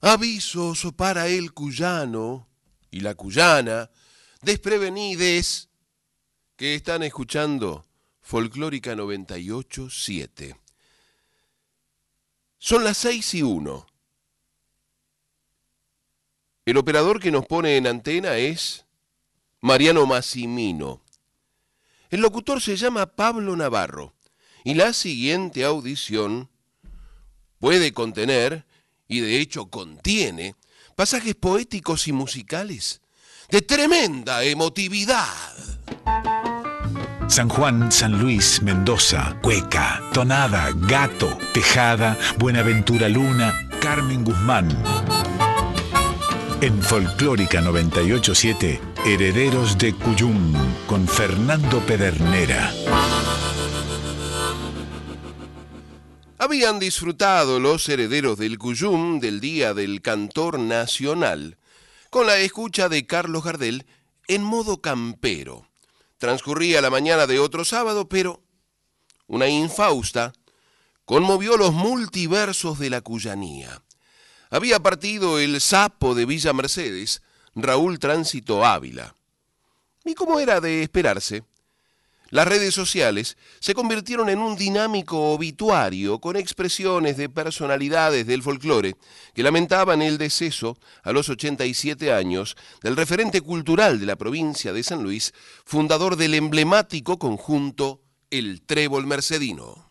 Avisos para el cuyano y la cuyana, desprevenides, que están escuchando Folclórica 98.7. Son las 6 y 1. El operador que nos pone en antena es Mariano Massimino. El locutor se llama Pablo Navarro y la siguiente audición puede contener, y de hecho contiene, pasajes poéticos y musicales de tremenda emotividad. San Juan, San Luis, Mendoza, Cueca, Tonada, Gato, Tejada, Buenaventura Luna, Carmen Guzmán. En Folclórica 987, Herederos de Cuyum, con Fernando Pedernera. Habían disfrutado los herederos del Cuyum del Día del Cantor Nacional con la escucha de Carlos Gardel en modo campero. Transcurría la mañana de otro sábado, pero una infausta conmovió los multiversos de la cuyanía. Había partido el sapo de Villa Mercedes, Raúl Tránsito Ávila. Y como era de esperarse, las redes sociales se convirtieron en un dinámico obituario con expresiones de personalidades del folclore que lamentaban el deceso a los 87 años del referente cultural de la provincia de San Luis, fundador del emblemático conjunto El Trébol Mercedino.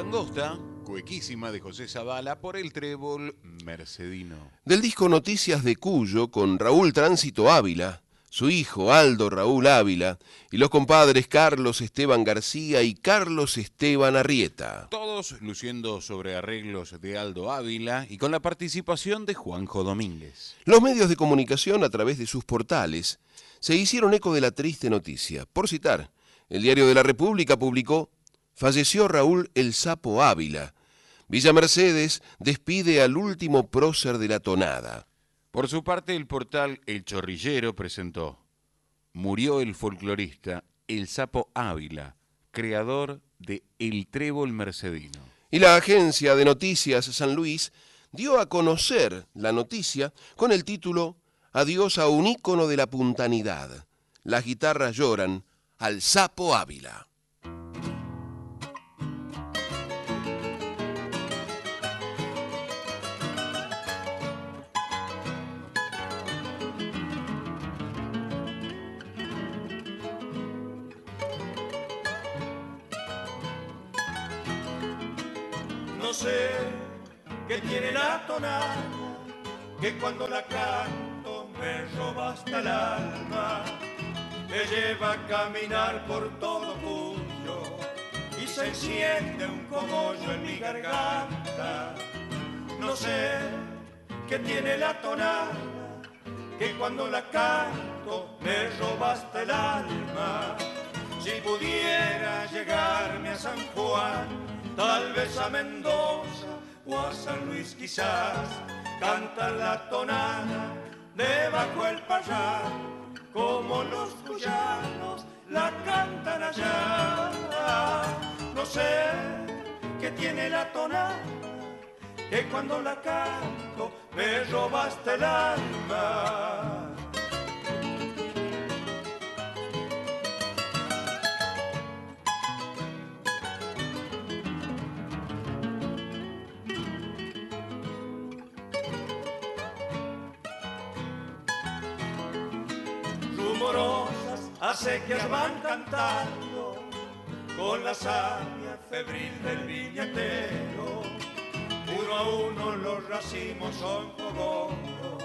Calle Angosta, cuequísima de José Zavala por el trébol Mercedino. Del disco Noticias de Cuyo con Raúl Tránsito Ávila, su hijo Aldo Raúl Ávila y los compadres Carlos Esteban García y Carlos Esteban Arrieta. Todos luciendo sobre arreglos de Aldo Ávila y con la participación de Juanjo Domínguez. Los medios de comunicación a través de sus portales se hicieron eco de la triste noticia. Por citar, el diario de la República publicó, falleció Raúl El Sapo Ávila. Villa Mercedes despide al último prócer de la tonada. Por su parte, el portal El Chorrillero presentó Murió el folclorista El Sapo Ávila, creador de El Trébol Mercedino. Y la agencia de noticias San Luis dio a conocer la noticia con el título Adiós a un ícono de la puntanidad. Las guitarras lloran al Sapo Ávila. Sé qué tiene la tonada, que cuando la canto me roba hasta el alma, me lleva a caminar por todo Cuyo y se enciende un cogollo en mi garganta. No sé qué tiene la tonada, que cuando la canto me roba hasta el alma. Si pudiera llegarme a San Juan, tal vez a Mendoza o a San Luis quizás, cantar la tonada debajo el payar, como los cuyanos la cantan allá. No sé qué tiene la tonada, que cuando la canto me robaste el alma. Rumorosas acequias van cantando con la savia febril del viñetero. Uno a uno los racimos son cogollos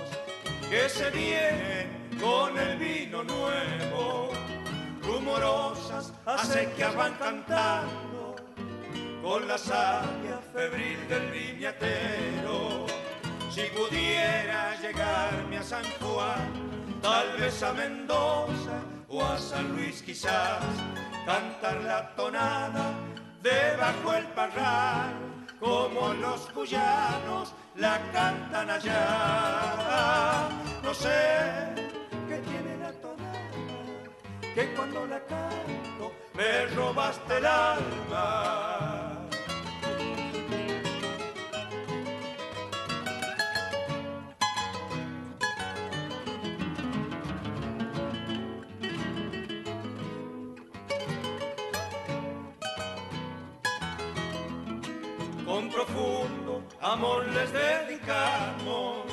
que se vienen con el vino nuevo. Rumorosas acequias van cantando con la savia febril del viñetero. Si pudiera llegarme a San Juan, tal vez a Mendoza o a San Luis quizás, cantar la tonada debajo el parral, como los cuyanos la cantan allá. No sé qué tiene la tonada, que cuando la canto me robaste el alma. Amor les dedicamos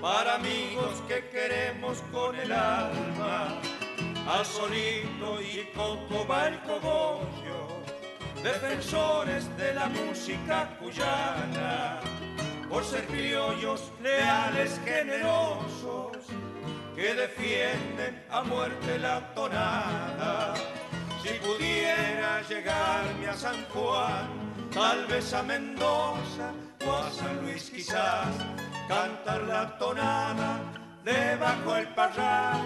para amigos que queremos con el alma. Al solito y coco va defensores de la música cuyana. Por ser criollos leales generosos que defienden a muerte la tonada. Si pudiera llegarme a San Juan tal vez a Mendoza o a San Luis quizás, cantar la tonada debajo el parral,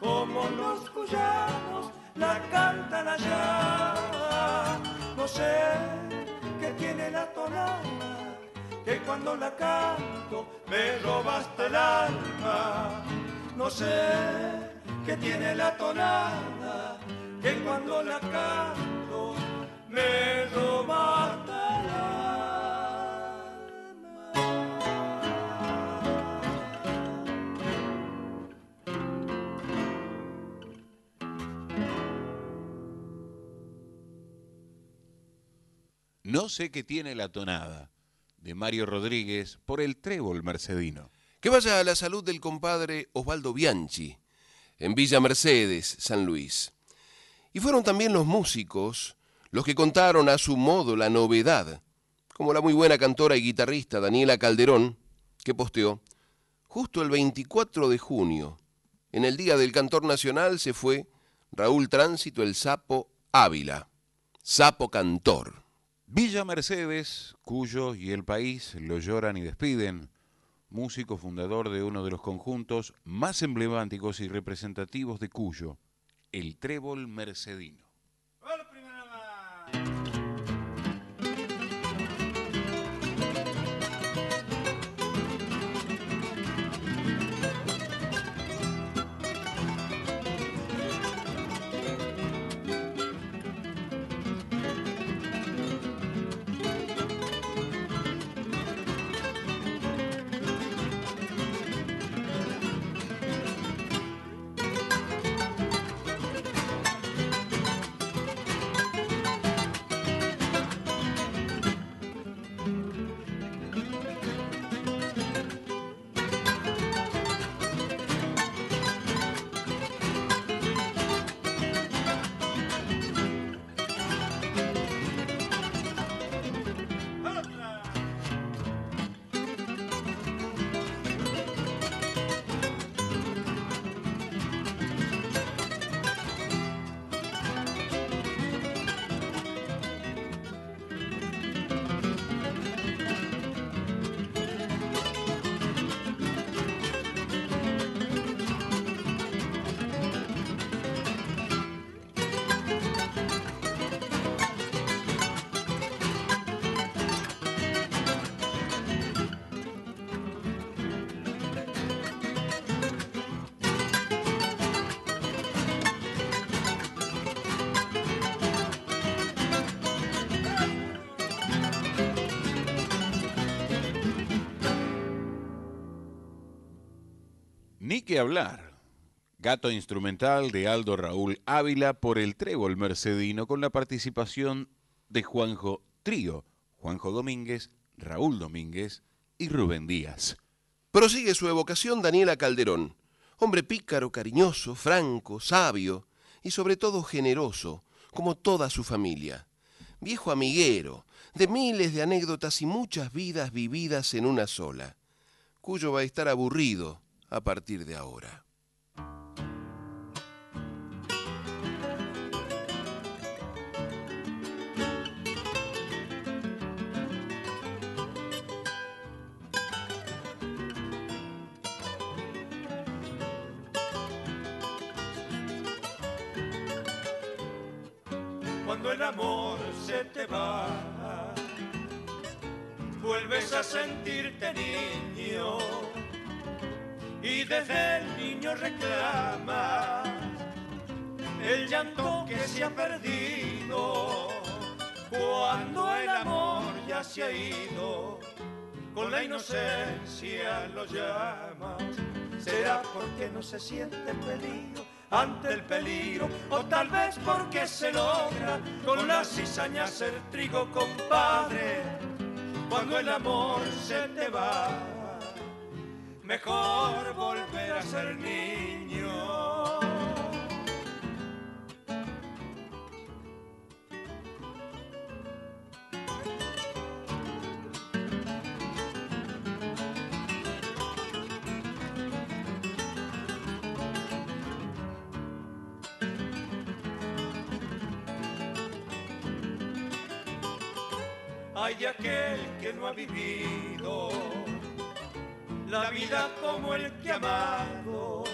como los cuyanos la cantan allá. No sé qué tiene la tonada, que cuando la canto me robaste el alma. No sé qué tiene la tonada, que cuando la canto me robaste No sé qué tiene la tonada de Mario Rodríguez por el trébol mercedino. Que vaya a la salud del compadre Osvaldo Bianchi, en Villa Mercedes, San Luis. Y fueron también los músicos los que contaron a su modo la novedad, como la muy buena cantora y guitarrista Daniela Calderón, que posteó, justo el 24 de junio, En el Día del Cantor Nacional se fue Raúl Tránsito el Sapo Ávila, Sapo Cantor. Villa Mercedes, Cuyo y el país lo lloran y despiden, músico fundador de uno de los conjuntos más emblemáticos y representativos de Cuyo, el Trébol Mercedino. Que hablar. Gato instrumental de Aldo Raúl Ávila por el Trébol Mercedino con la participación de Juanjo Trío, Juanjo Domínguez, Raúl Domínguez y Rubén Díaz. Prosigue su evocación Daniela Calderón, hombre pícaro, cariñoso, franco, sabio y sobre todo generoso, como toda su familia. Viejo amiguero, de miles de anécdotas y muchas vidas vividas en una sola. Cuyo va a estar aburrido a partir de ahora. Cuando el amor se te va, vuelves a sentirte niño y desde el niño reclama el llanto que se ha perdido cuando el amor ya se ha ido con la inocencia lo llamas será porque no se siente peligro ante el peligro o tal vez porque se logra con la cizaña ser trigo compadre cuando el amor se te va mejor volver a ser niño. Hay aquel que no ha vivido la vida como el que amado,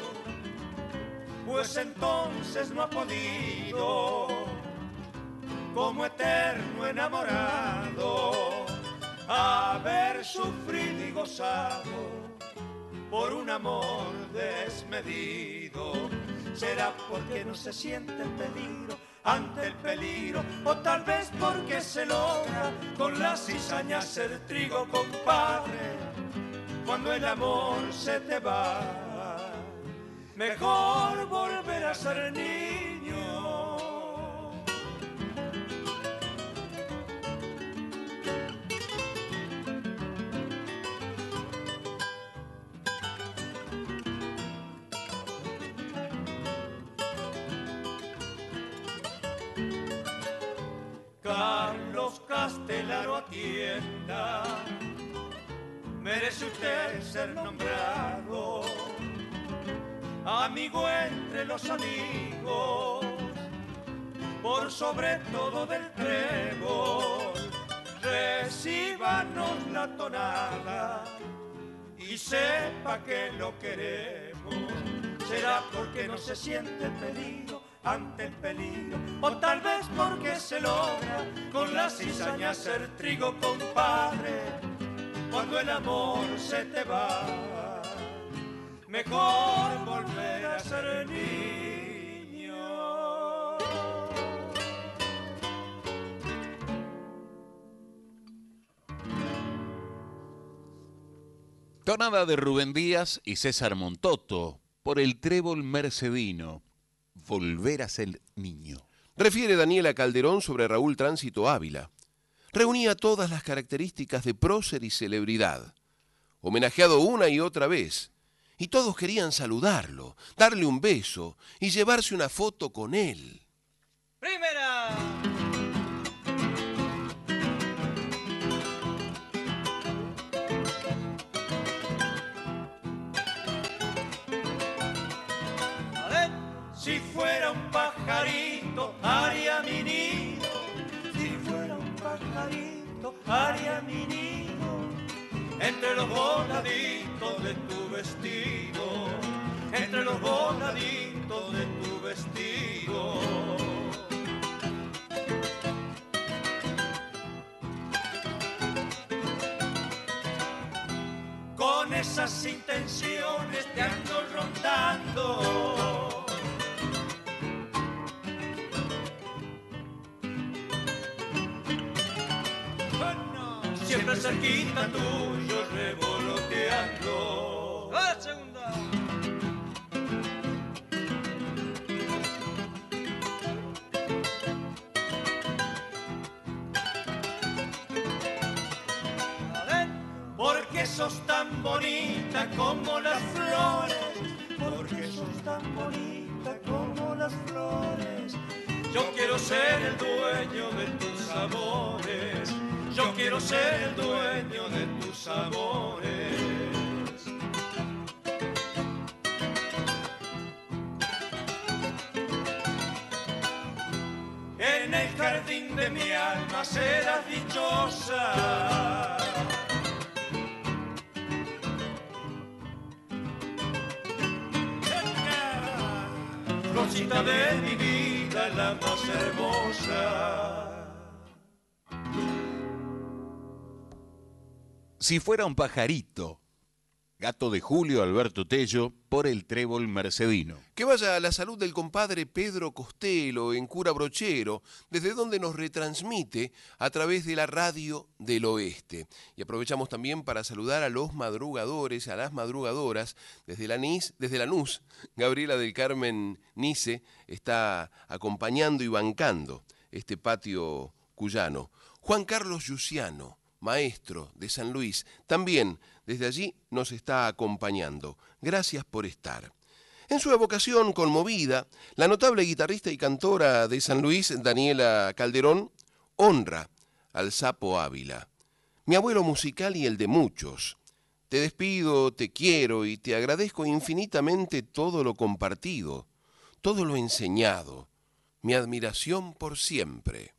pues entonces no ha podido, como eterno enamorado, haber sufrido y gozado por un amor desmedido. Será porque no se siente el peligro ante el peligro, o tal vez porque se logra con la cizaña ser trigo, compadre cuando el amor se te va, mejor volver a ser niño. Carlos Castellaro atienda merece usted ser nombrado amigo entre los amigos, por sobre todo del trébol, recíbanos la tonada y sepa que lo queremos. Será porque no se siente peligro ante el peligro, o tal vez porque se logra con la cizaña ser trigo, compadre, cuando el amor se te va. Mejor volver a ser niño. Tonada de Rubén Díaz y César Montoto por el trébol mercedino. Volver a ser niño. Refiere Daniela Calderón sobre Raúl Tránsito Ávila. Reunía todas las características de prócer y celebridad. Homenajeado una y otra vez. Y todos querían saludarlo, darle un beso y llevarse una foto con él. Primera. Entre los voladitos de tu vestido. Entre los voladitos de tu vestido. Con esas intenciones te ando rondando. Cerquita tuyo revoloteando. La segunda. Porque sos tan bonita como las flores. Porque sos tan bonita como las flores. Yo quiero ser el dueño de tus amores. Yo quiero ser el dueño de tus amores. En el jardín de mi alma serás dichosa. Rosita de mi vida, la más hermosa. Si fuera un pajarito, gato de Julio Alberto Tello por el trébol mercedino. Que vaya a la salud del compadre Pedro Costello en Cura Brochero, desde donde nos retransmite a través de la radio del oeste. Y aprovechamos también para saludar a los madrugadores, a las madrugadoras, desde la NIS, desde la NUS, Gabriela del Carmen Nice está acompañando y bancando este patio cuyano. Juan Carlos Yuciano, maestro de San Luis, también desde allí nos está acompañando. Gracias por estar. En su evocación conmovida, la notable guitarrista y cantora de San Luis, Daniela Calderón, honra al sapo Ávila, mi abuelo musical y el de muchos. Te despido, te quiero y te agradezco infinitamente todo lo compartido, todo lo enseñado, mi admiración por siempre.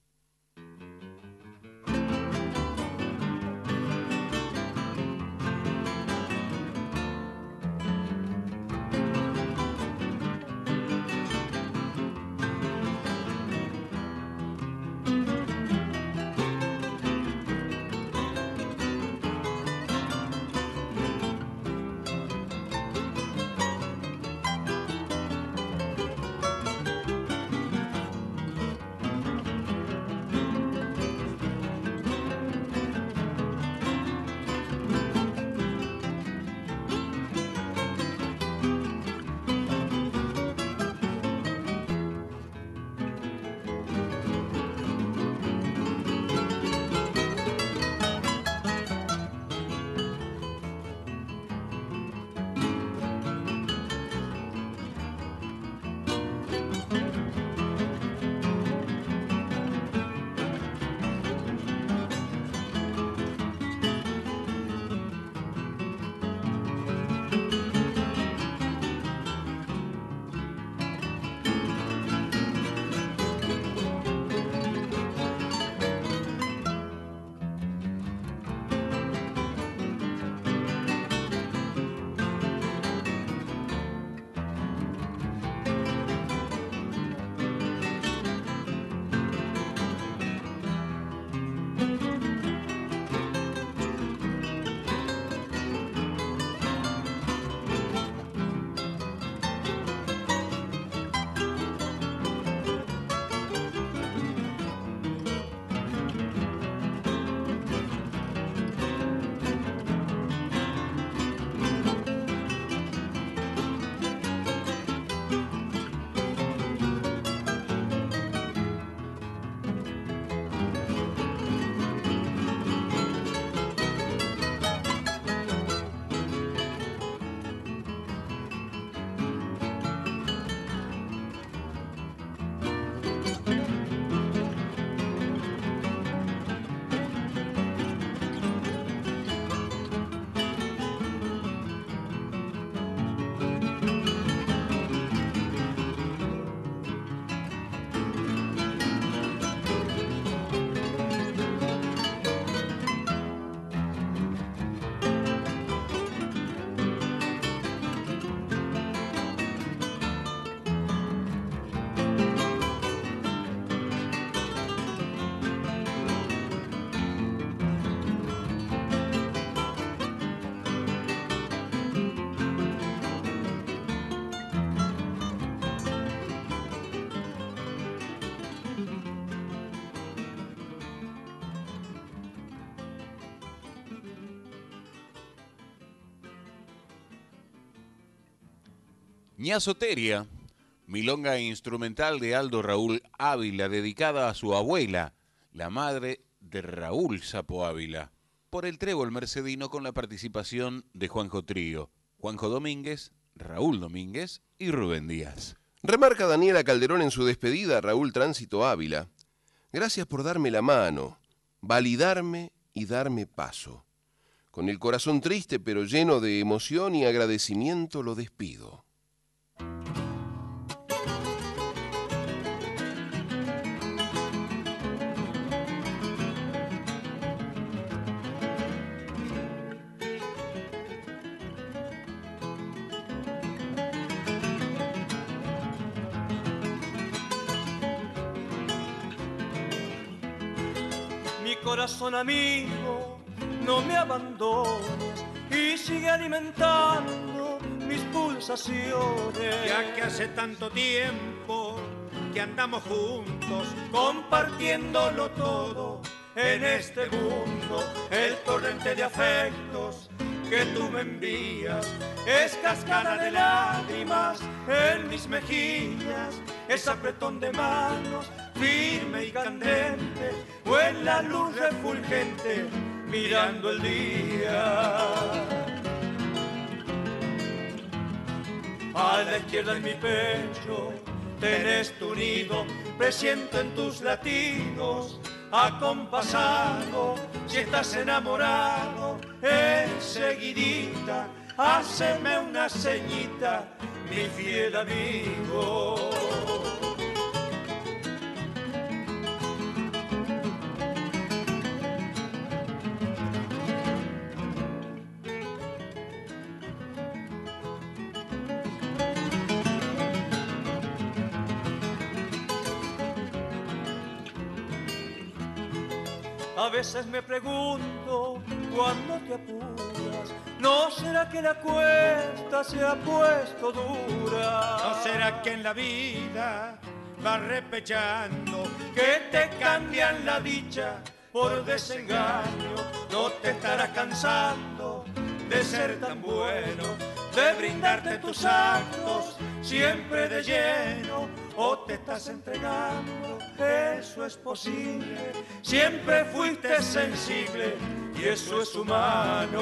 Ñazoteria, milonga instrumental de Aldo Raúl Ávila, dedicada a su abuela, la madre de Raúl Sapo Ávila, por el trébol mercedino con la participación de Juanjo Trío, Juanjo Domínguez, Raúl Domínguez y Rubén Díaz. Remarca Daniela Calderón en su despedida a Raúl Tránsito Ávila. Gracias por darme la mano, validarme y darme paso. Con el corazón triste pero lleno de emoción y agradecimiento lo despido. Corazón amigo, no me abandones y sigue alimentando mis pulsaciones. Ya que hace tanto tiempo que andamos juntos, compartiéndolo todo en este mundo, el torrente de afectos que tú me envías es cascada de lágrimas en mis mejillas, es apretón de manos firme y candente, o en la luz refulgente mirando el día. A la izquierda en mi pecho tenés tu nido, presiento en tus latidos, acompasado, si estás enamorado, enseguidita, haceme una ceñita, mi fiel amigo. Veces me pregunto cuando te apuras, ¿no será que la cuesta se ha puesto dura? ¿no será que en la vida va repechando? que te cambian la dicha por desengaño? ¿No te estarás cansando de ser tan bueno, de brindarte tus actos siempre de lleno? ¿O te estás entregando? Eso es posible. Siempre fuiste sensible y eso es humano.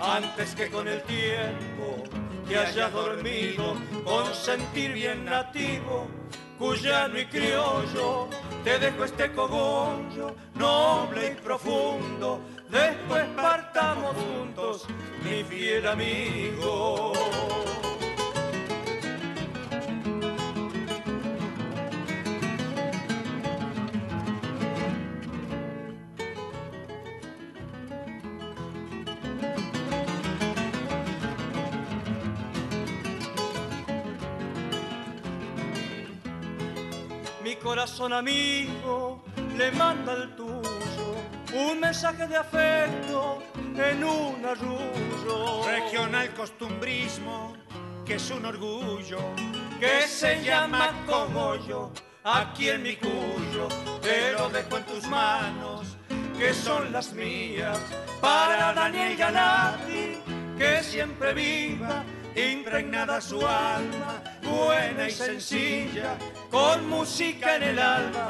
Antes que con el tiempo te hayas dormido con sentir bien nativo, cuyano y criollo, te dejo este cogollo noble y profundo. Después partamos juntos, mi fiel amigo. Mi corazón amigo le manda al tuyo un mensaje de afecto en un arrullo Regional costumbrismo, que es un orgullo, que se llama cogollo aquí en mi cuyo. Te lo dejo en tus manos, que son las mías, para Daniel Ganati, que siempre viva, impregnada su alma, buena y sencilla, con música en el alma,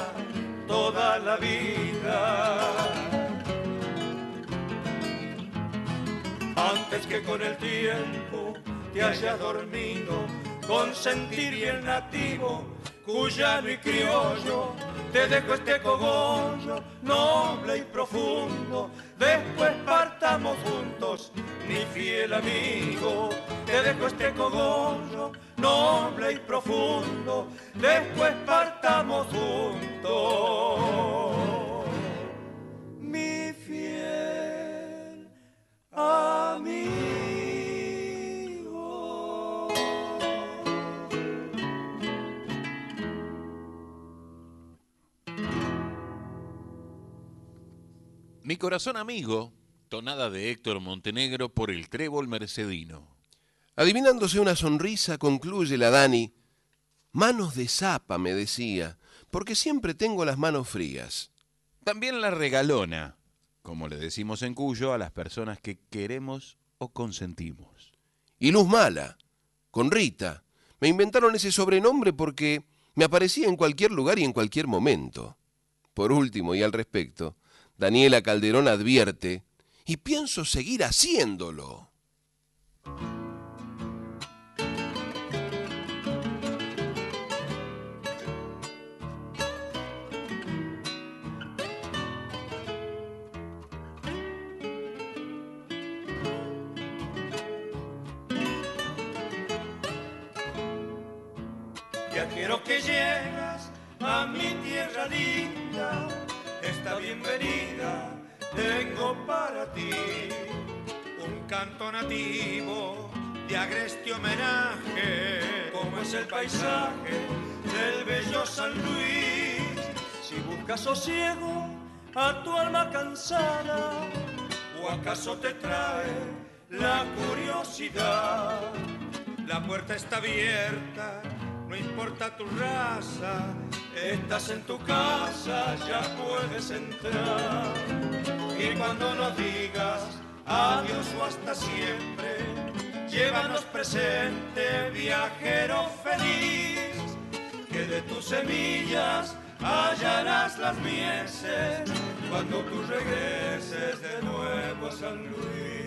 toda la vida. Antes que con el tiempo te haya dormido, con sentir bien nativo, cuyano y criollo, te dejo este cogollo noble y profundo. Después partamos juntos, mi fiel amigo. Te dejo este cogollo noble y profundo. Después partamos juntos, mi fiel amigo. Mi corazón amigo, tonada de Héctor Montenegro por el trébol mercedino. Adivinándose una sonrisa, concluye la Dani. Manos de zapa, me decía, porque siempre tengo las manos frías. También la regalona, como le decimos en Cuyo a las personas que queremos o consentimos. Y Luz Mala, con Rita. Me inventaron ese sobrenombre porque me aparecía en cualquier lugar y en cualquier momento. Por último, y al respecto, Daniela Calderón advierte, y pienso seguir haciéndolo. Que llegas a mi tierra linda, esta bienvenida tengo para ti. Un canto nativo de agreste homenaje, como es el paisaje del bello San Luis. Si buscas sosiego a tu alma cansada, o acaso te trae la curiosidad, la puerta está abierta no importa tu raza, estás en tu casa, ya puedes entrar. Y cuando nos digas adiós o hasta siempre, llévanos presente, viajero feliz, que de tus semillas hallarás las mieses cuando tú regreses de nuevo a San Luis.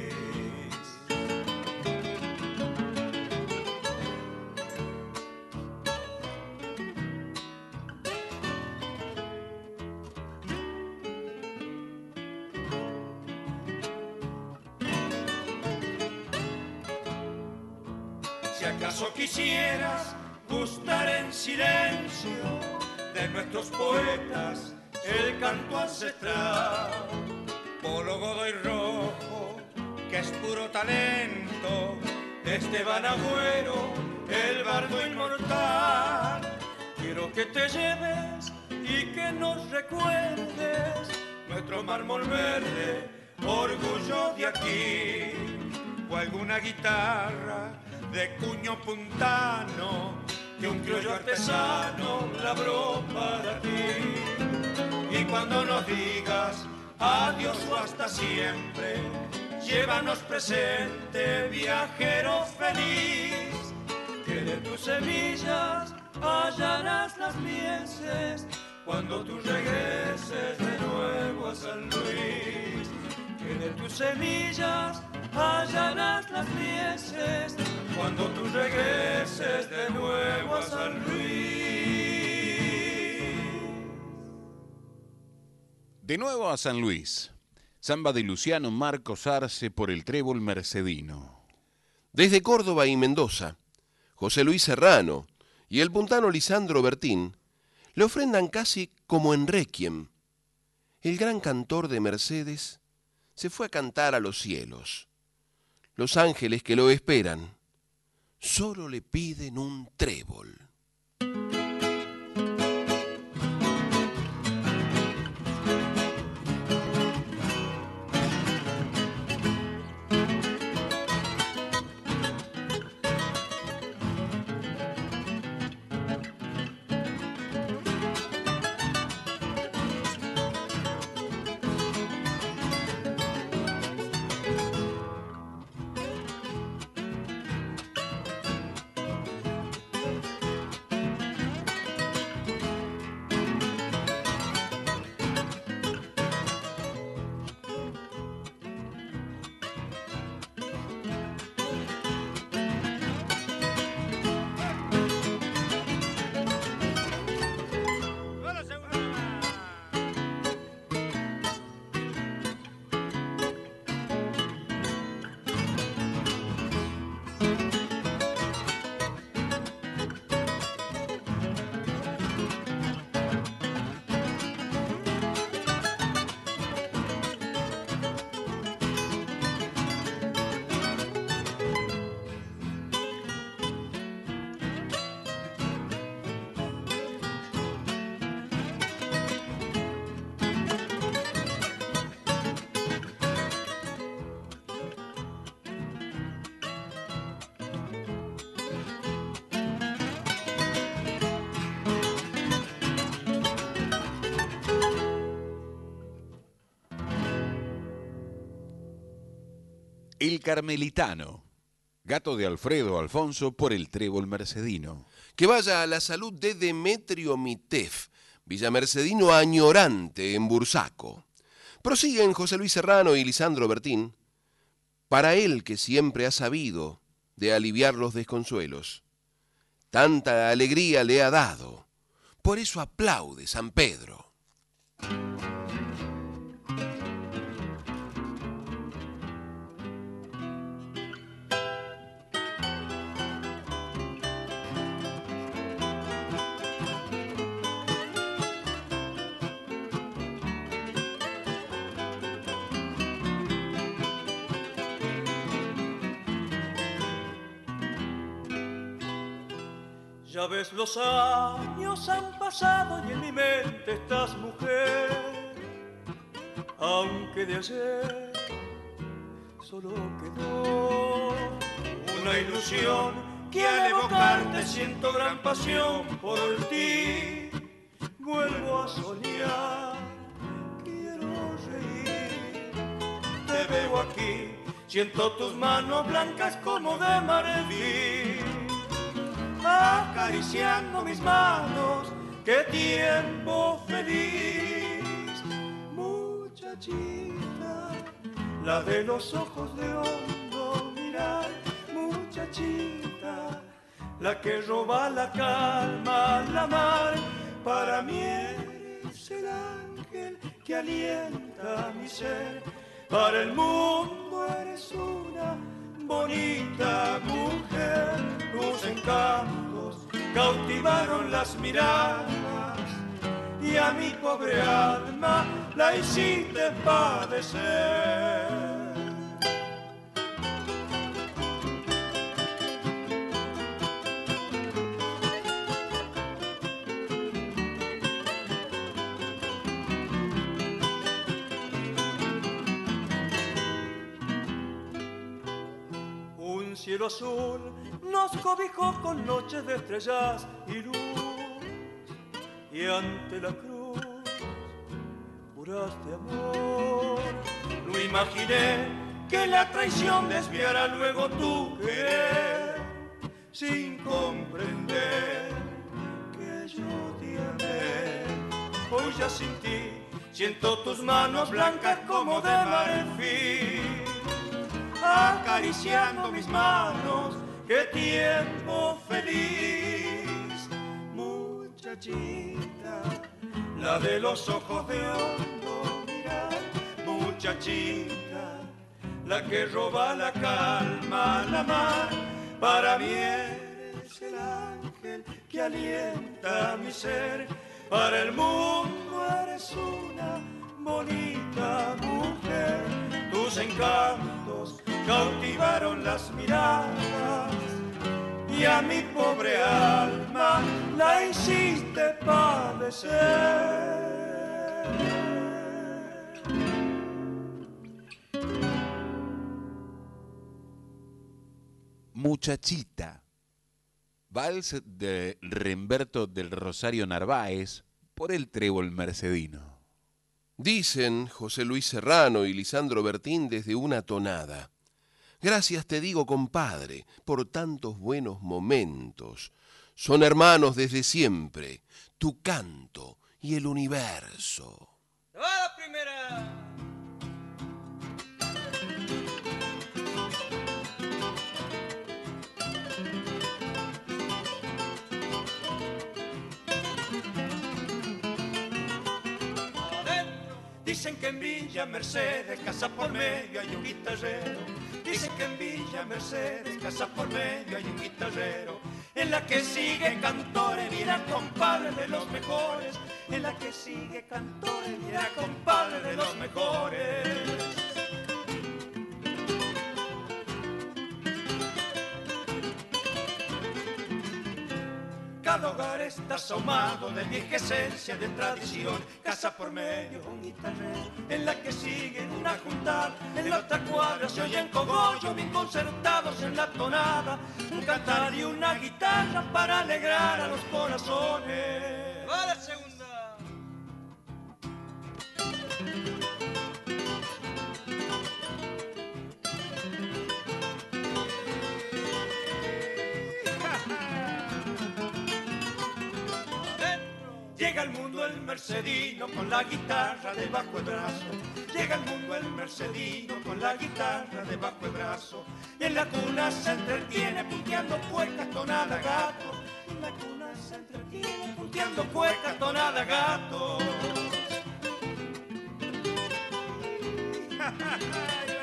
Acaso quisieras gustar en silencio de nuestros poetas el canto ancestral, Polo Godoy Rojo, que es puro talento, de Esteban Agüero, el bardo inmortal. Quiero que te lleves y que nos recuerdes nuestro mármol verde, orgullo de aquí, o alguna guitarra de cuño puntano que un criollo artesano labró para ti. Y cuando nos digas adiós o hasta siempre, llévanos presente, viajero feliz, que de tus semillas hallarás las mieses cuando tú regreses de nuevo a San Luis. Que de tus semillas hallarás las mieses cuando tú regreses de nuevo a San Luis. De nuevo a San Luis. Samba de Luciano Marcos Arce por el trébol mercedino. Desde Córdoba y Mendoza, José Luis Serrano y el puntano Lisandro Bertín le ofrendan casi como en Requiem. El gran cantor de Mercedes se fue a cantar a los cielos. Los ángeles que lo esperan solo le piden un trébol. Carmelitano, gato de Alfredo Alfonso por el trébol mercedino. Que vaya a la salud de Demetrio Mitef, Villamercedino añorante en Bursaco. Prosiguen José Luis Serrano y Lisandro Bertín. Para él que siempre ha sabido de aliviar los desconsuelos. Tanta alegría le ha dado. Por eso aplaude San Pedro. Ves, los años han pasado y en mi mente estás mujer, aunque de ayer solo quedó una ilusión que al evocarte siento gran pasión por ti. Vuelvo a soñar, quiero reír, te veo aquí, siento tus manos blancas como de marfil acariciando mis manos, qué tiempo feliz, muchachita, la de los ojos de hondo mirar, muchachita, la que roba la calma, la mar, para mí eres el ángel que alienta mi ser, para el mundo eres una bonita mujer, tus encantos cautivaron las miradas y a mi pobre alma la hiciste padecer. Cielo azul nos cobijó con noches de estrellas y luz. Y ante la cruz juraste amor. No imaginé que la traición desviara luego tu querer, sin comprender que yo te amé. Hoy ya sin ti siento tus manos blancas como de marfil acariciando mis manos, qué tiempo feliz, muchachita, la de los ojos de hondo mirar, muchachita, la que roba la calma, la mar, para mí eres el ángel que alienta mi ser, para el mundo eres una bonita mujer, tus encantos cautivaron las miradas y a mi pobre alma la hiciste padecer. Muchachita, vals de Remberto del Rosario Narváez por el trébol mercedino. Dicen José Luis Serrano y Lisandro Bertín desde una tonada. Gracias te digo, compadre, por tantos buenos momentos. Son hermanos desde siempre, tu canto y el universo. ¡Va la primera! Dicen que en Villa Mercedes, casa por medio, hay un guitarrero. Dicen que en Villa Mercedes, casa por medio, hay un guitarrero. En la que sigue Cantores, mira compadre de los mejores. En la que sigue Cantores, mira compadre de los mejores. Cada hogar está asomado de vieja esencia de tradición. Casa por medio, un guitarrero, en la que siguen una juntada. En la otra cuadra se oyen cogollos bien concertados en la tonada. Un cantar y una guitarra para alegrar a los corazones. Va segunda. Llega al mundo el mercedino con la guitarra debajo el brazo. Llega al mundo el mercedino con la guitarra debajo el brazo. Y en la cuna se entretiene punteando puercas tonada gato. En la cuna se entretiene punteando puercas tonada gato.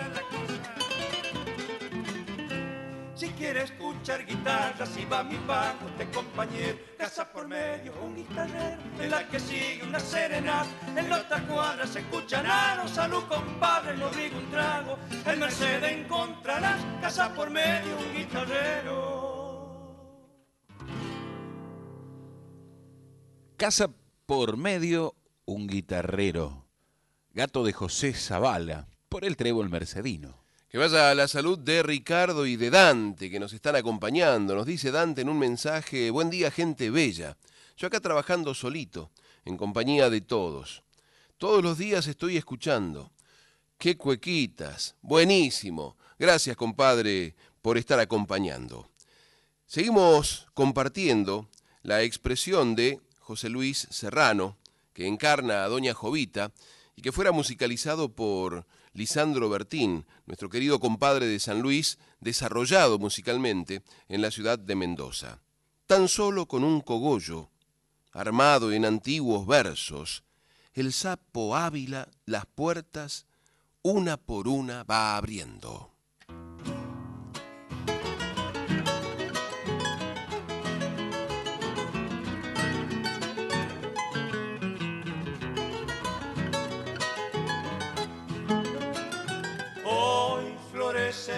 Si quieres escuchar guitarra, si va mi bajo, te compañero, casa por medio, un guitarrero, en la que sigue una serenata, en la otra cuadra se escuchan aros, salud compadre, lo digo un trago, el Mercedes encontrarás, casa por medio, un guitarrero. Casa por medio, un guitarrero. Gato de José Zavala, por el trébol mercedino. Que vaya a la salud de Ricardo y de Dante, que nos están acompañando. Nos dice Dante en un mensaje, buen día gente bella. Yo acá trabajando solito, en compañía de todos. Todos los días estoy escuchando. Qué cuequitas, buenísimo. Gracias compadre por estar acompañando. Seguimos compartiendo la expresión de José Luis Serrano, que encarna a Doña Jovita, y que fuera musicalizado por Lisandro Bertín, nuestro querido compadre de San Luis, desarrollado musicalmente en la ciudad de Mendoza. Tan solo con un cogollo, armado en antiguos versos, el sapo Ávila las puertas una por una va abriendo.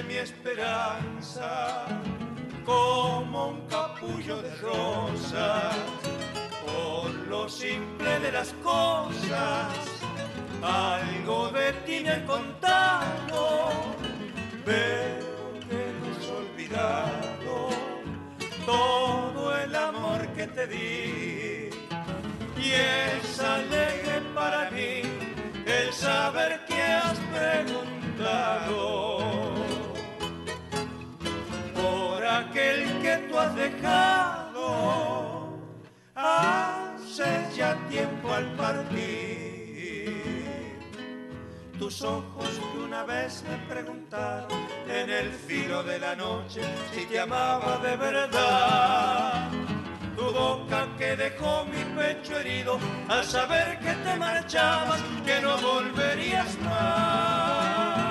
Mi esperanza como un capullo de rosas por lo simple de las cosas algo de ti me he contado veo que no has olvidado todo el amor que te di y es alegre para mí el saber que has preguntado aquel que tú has dejado hace ya tiempo al partir. Tus ojos que una vez me preguntaron en el filo de la noche si te amaba de verdad. Tu boca que dejó mi pecho herido al saber que te marchabas, que no volverías más.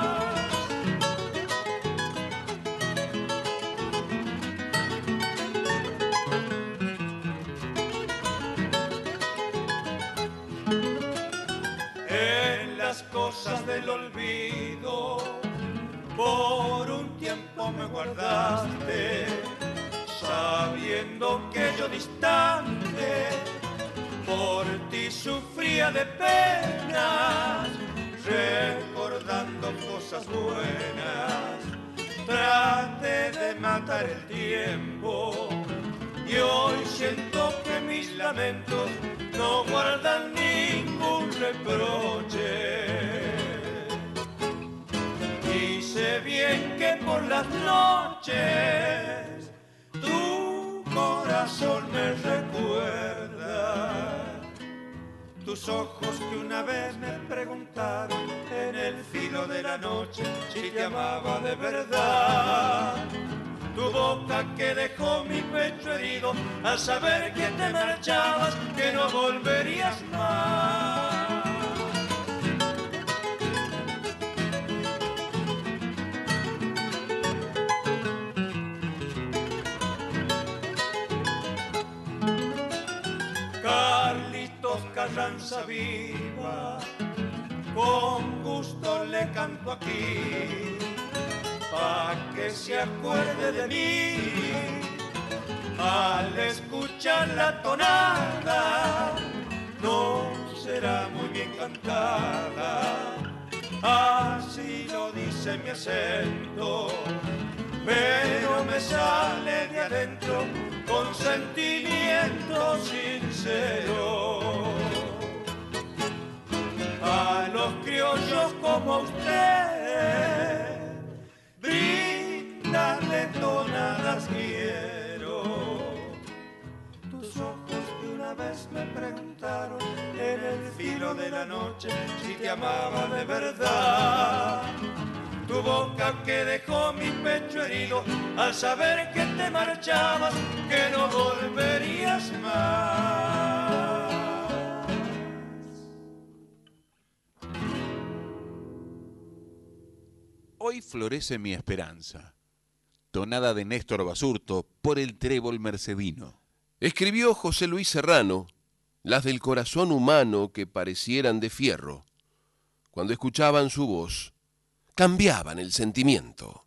Guardaste, sabiendo que yo distante por ti sufría de penas, recordando cosas buenas, trate de matar el tiempo y hoy siento que mis lamentos no guardan ningún reproche. Sé bien que por las noches tu corazón me recuerda. Tus ojos que una vez me preguntaron en el filo de la noche si te amaba de verdad tu boca que dejó mi pecho herido al saber que te marchabas, que no volverías más. Viva, con gusto le canto aquí pa' que se acuerde de mí. Al escuchar la tonada, no será muy bien cantada, así lo dice mi acento, pero me sale de adentro con sentimiento sincero. A los criollos como usted brindarle tonadas quiero. Tus ojos que una vez me preguntaron en el filo de la noche si te amaba de verdad. Tu boca que dejó mi pecho herido al saber que te marchabas, que no volverías más. Hoy florece mi esperanza. Tonada de Néstor Basurto por el trébol mercedino. Escribió José Luis Serrano las del corazón humano que parecieran de fierro. Cuando escuchaban su voz, cambiaban el sentimiento.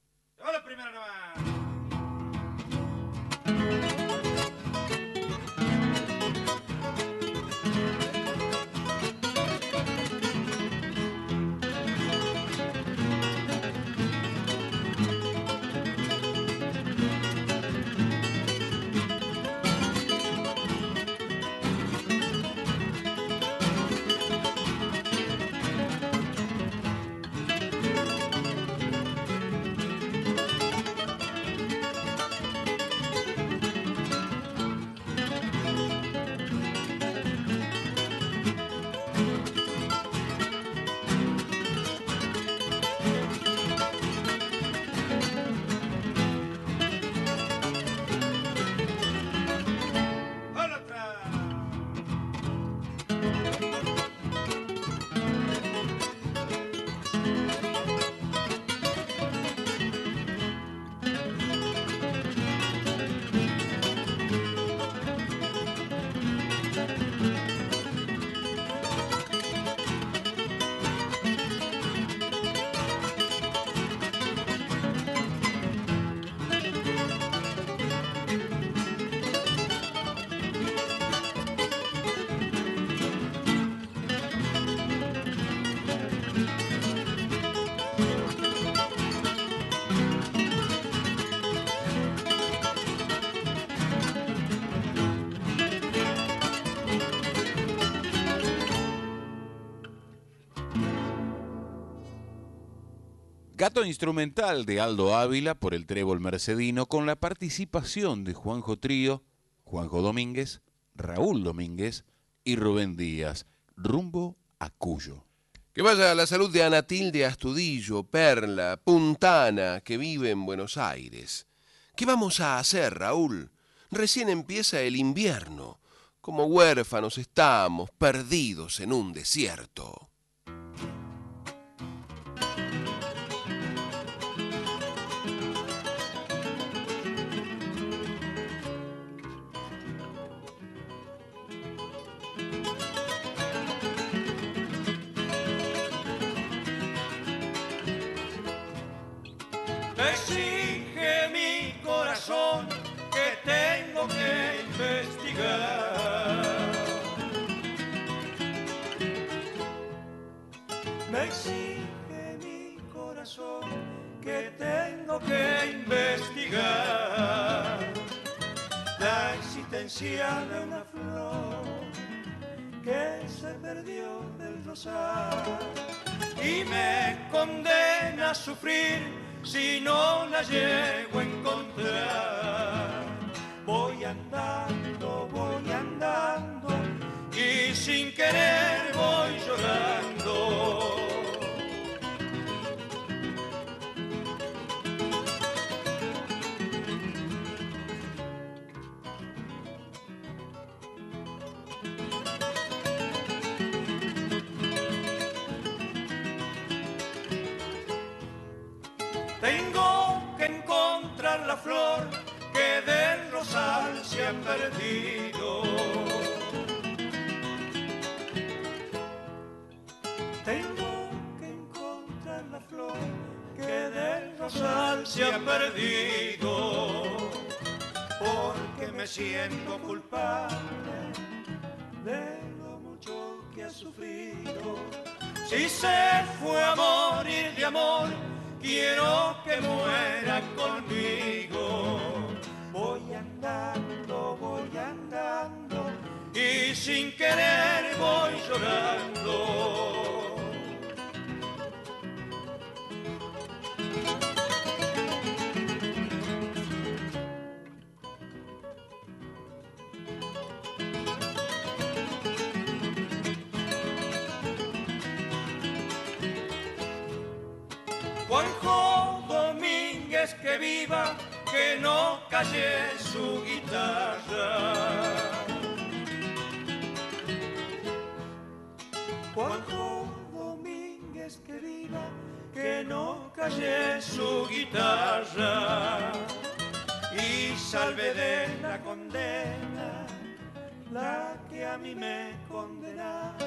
Instrumental de Aldo Ávila por el Trébol Mercedino con la participación de Juanjo Trío, Juanjo Domínguez, Raúl Domínguez y Rubén Díaz, rumbo a Cuyo. Que vaya a la salud de Anatilde Astudillo, Perla, Puntana, que vive en Buenos Aires. ¿Qué vamos a hacer, Raúl? Recién empieza el invierno. Como huérfanos estamos, perdidos en un desierto. Que investigar la existencia de una flor que se perdió del rosal y me condena a sufrir si no la llego a encontrar. Voy andando, voy andando y sin querer voy llorando. Flor que del rosal se ha perdido. Tengo que encontrar la flor que del rosal se ha perdido. Porque me siento culpable de lo mucho que ha sufrido. Si se fue a morir de amor, quiero que muera conmigo. Voy andando, voy andando y sin querer voy llorando. Domínguez que viva, que no calle su guitarra. Juanjo Domínguez que viva, que no calle su guitarra y salve de la condena la que a mí me condenaba.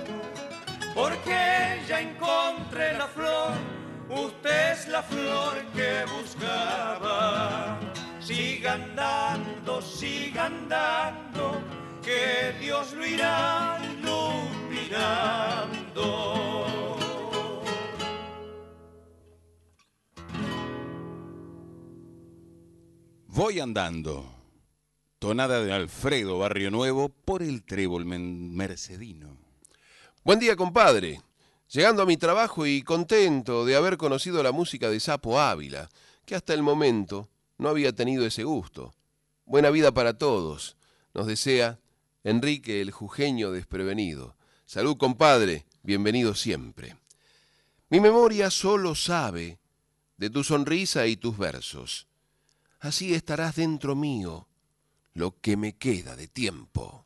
Porque ya encontré la flor, usted es la flor que buscaba. Siga andando, siga andando, que Dios lo irá iluminando. Voy andando. Tonada de Alfredo Barrio Nuevo por el trébol mercedino. Buen día, compadre. Llegando a mi trabajo y contento de haber conocido la música de Sapo Ávila, que hasta el momento no había tenido ese gusto. Buena vida para todos. Nos desea Enrique el Jujeño desprevenido. Salud, compadre. Bienvenido siempre. Mi memoria solo sabe de tu sonrisa y tus versos así estarás dentro mío lo que me queda de tiempo.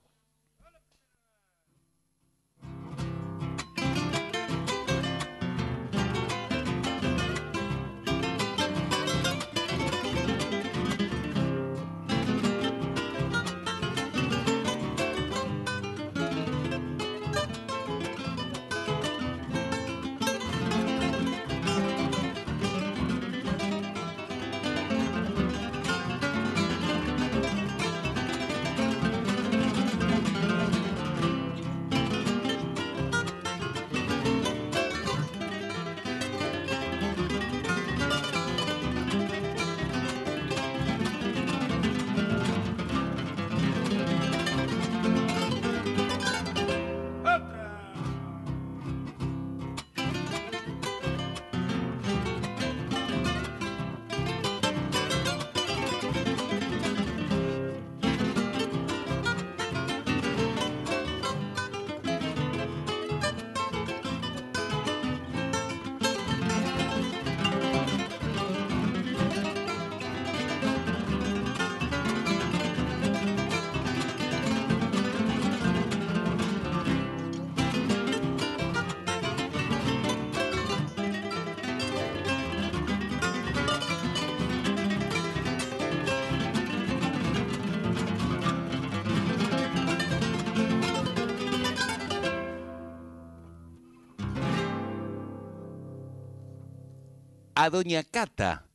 Doña Cata,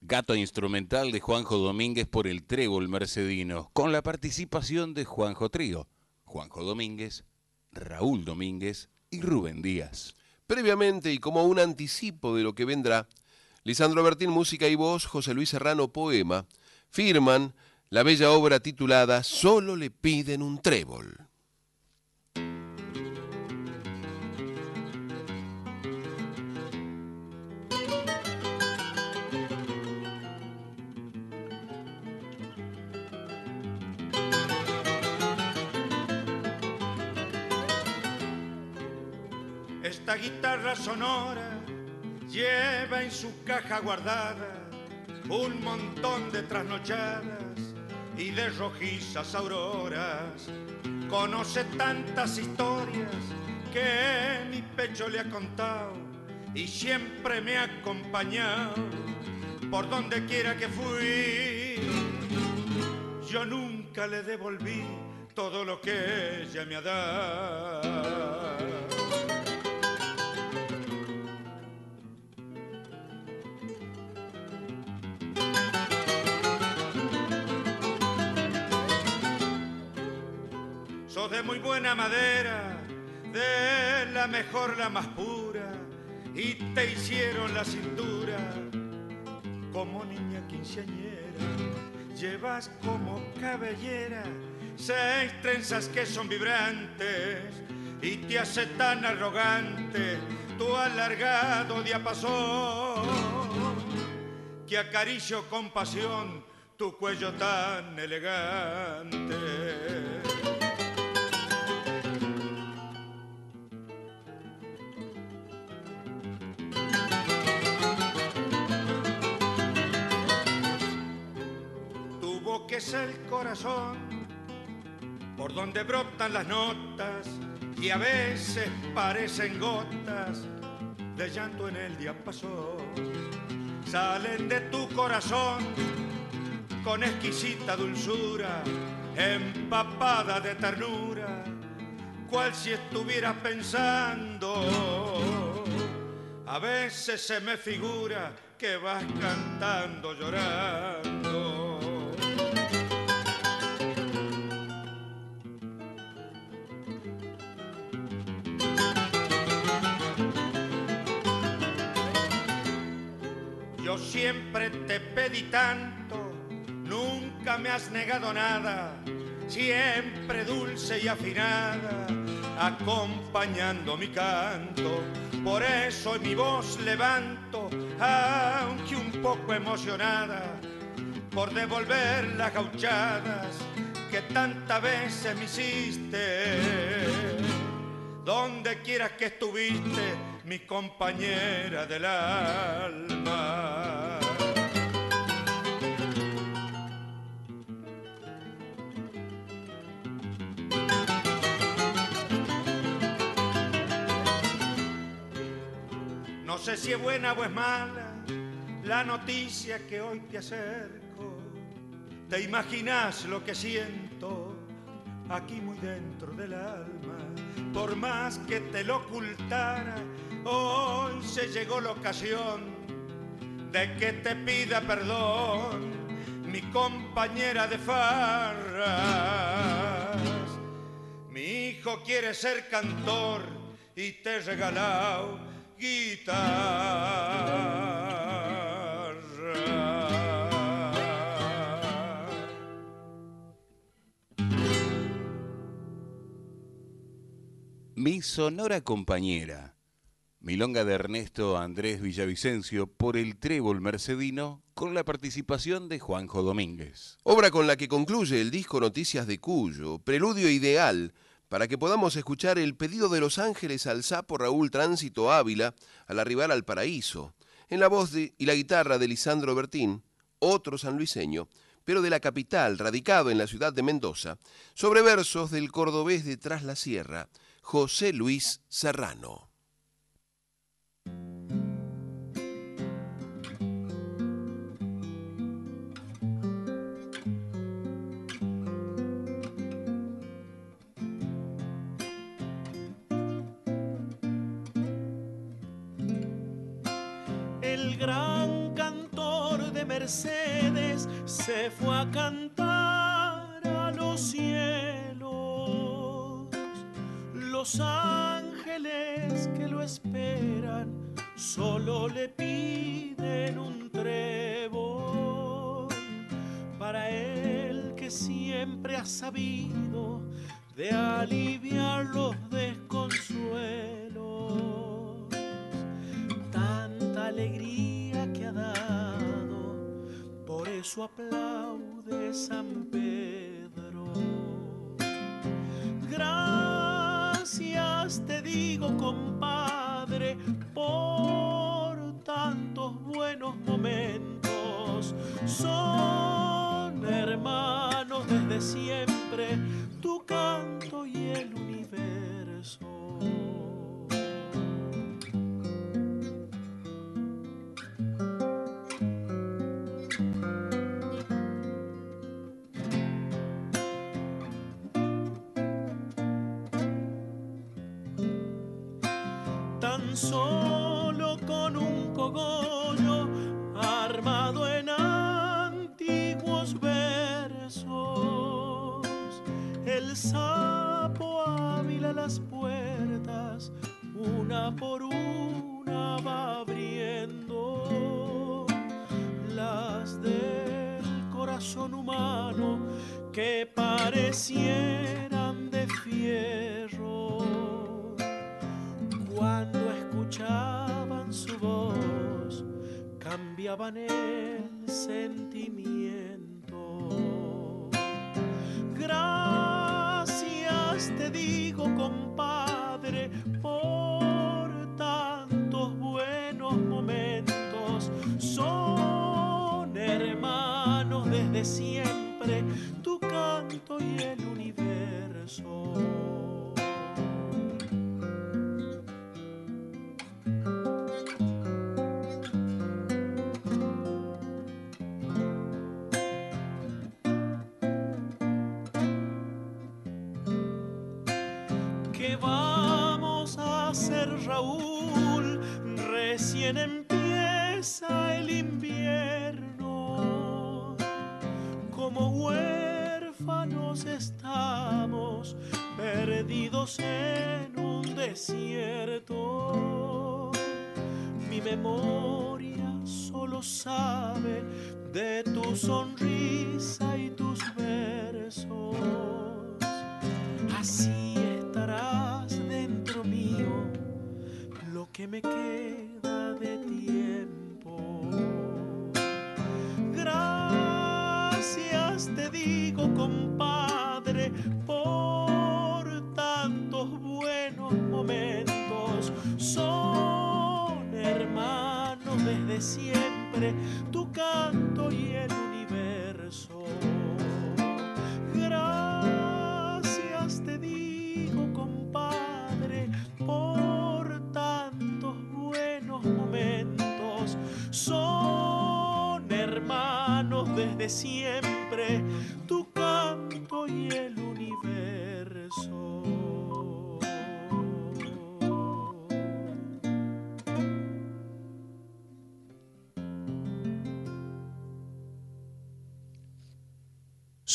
gato instrumental de Juanjo Domínguez por el Trébol Mercedino, con la participación de Juanjo Trío, Juanjo Domínguez, Raúl Domínguez y Rubén Díaz. Previamente y como un anticipo de lo que vendrá, Lisandro Bertín, música y voz, José Luis Serrano, poema, firman la bella obra titulada Solo le piden un trébol. Esta guitarra sonora lleva en su caja guardada un montón de trasnochadas y de rojizas auroras. Conoce tantas historias que mi pecho le ha contado y siempre me ha acompañado por donde quiera que fui. Yo nunca le devolví todo lo que ella me ha dado. De muy buena madera, de la mejor, la más pura, y te hicieron la cintura como niña quinceañera. Llevas como cabellera seis trenzas que son vibrantes y te hace tan arrogante tu alargado diapasón que acaricio con pasión tu cuello tan elegante. Tu boca es el corazón por donde brotan las notas y a veces parecen gotas de llanto en el diapasón. Salen de tu corazón con exquisita dulzura, empapada de ternura, cual si estuvieras pensando. A veces se me figura que vas cantando, llorando. Siempre te pedí tanto, nunca me has negado nada, siempre dulce y afinada, acompañando mi canto. Por eso mi voz levanto, aunque un poco emocionada, por devolver las gauchadas que tantas veces me hiciste. Donde quieras que estuviste, mi compañera del alma. No sé si es buena o es mala la noticia que hoy te acerco. Te imaginas lo que siento aquí muy dentro del alma. Por más que te lo ocultara, hoy se llegó la ocasión de que te pida perdón mi compañera de farras. Mi hijo quiere ser cantor y te he regalado guitarra. Mi sonora compañera, Milonga de Ernesto Andrés Villavicencio por el Trébol Mercedino con la participación de Juanjo Domínguez. Obra con la que concluye el disco Noticias de Cuyo, preludio ideal para que podamos escuchar el pedido de Los Ángeles al sapo Raúl Tránsito Ávila al arribar al paraíso, en la voz y la guitarra de Lisandro Bertín, otro sanluiseño, pero de la capital, radicado en la ciudad de Mendoza, sobre versos del cordobés de Tras la Sierra, José Luis Serrano. El gran cantor de Mercedes se fue a cantar a los cielos. Los ángeles que lo esperan solo le piden un trébol para él que siempre ha sabido de aliviar los desconsuelos tanta alegría que ha dado, por eso aplaude San Pedro. Digo, compadre, por tantos buenos momentos. Son hermanos desde siempre,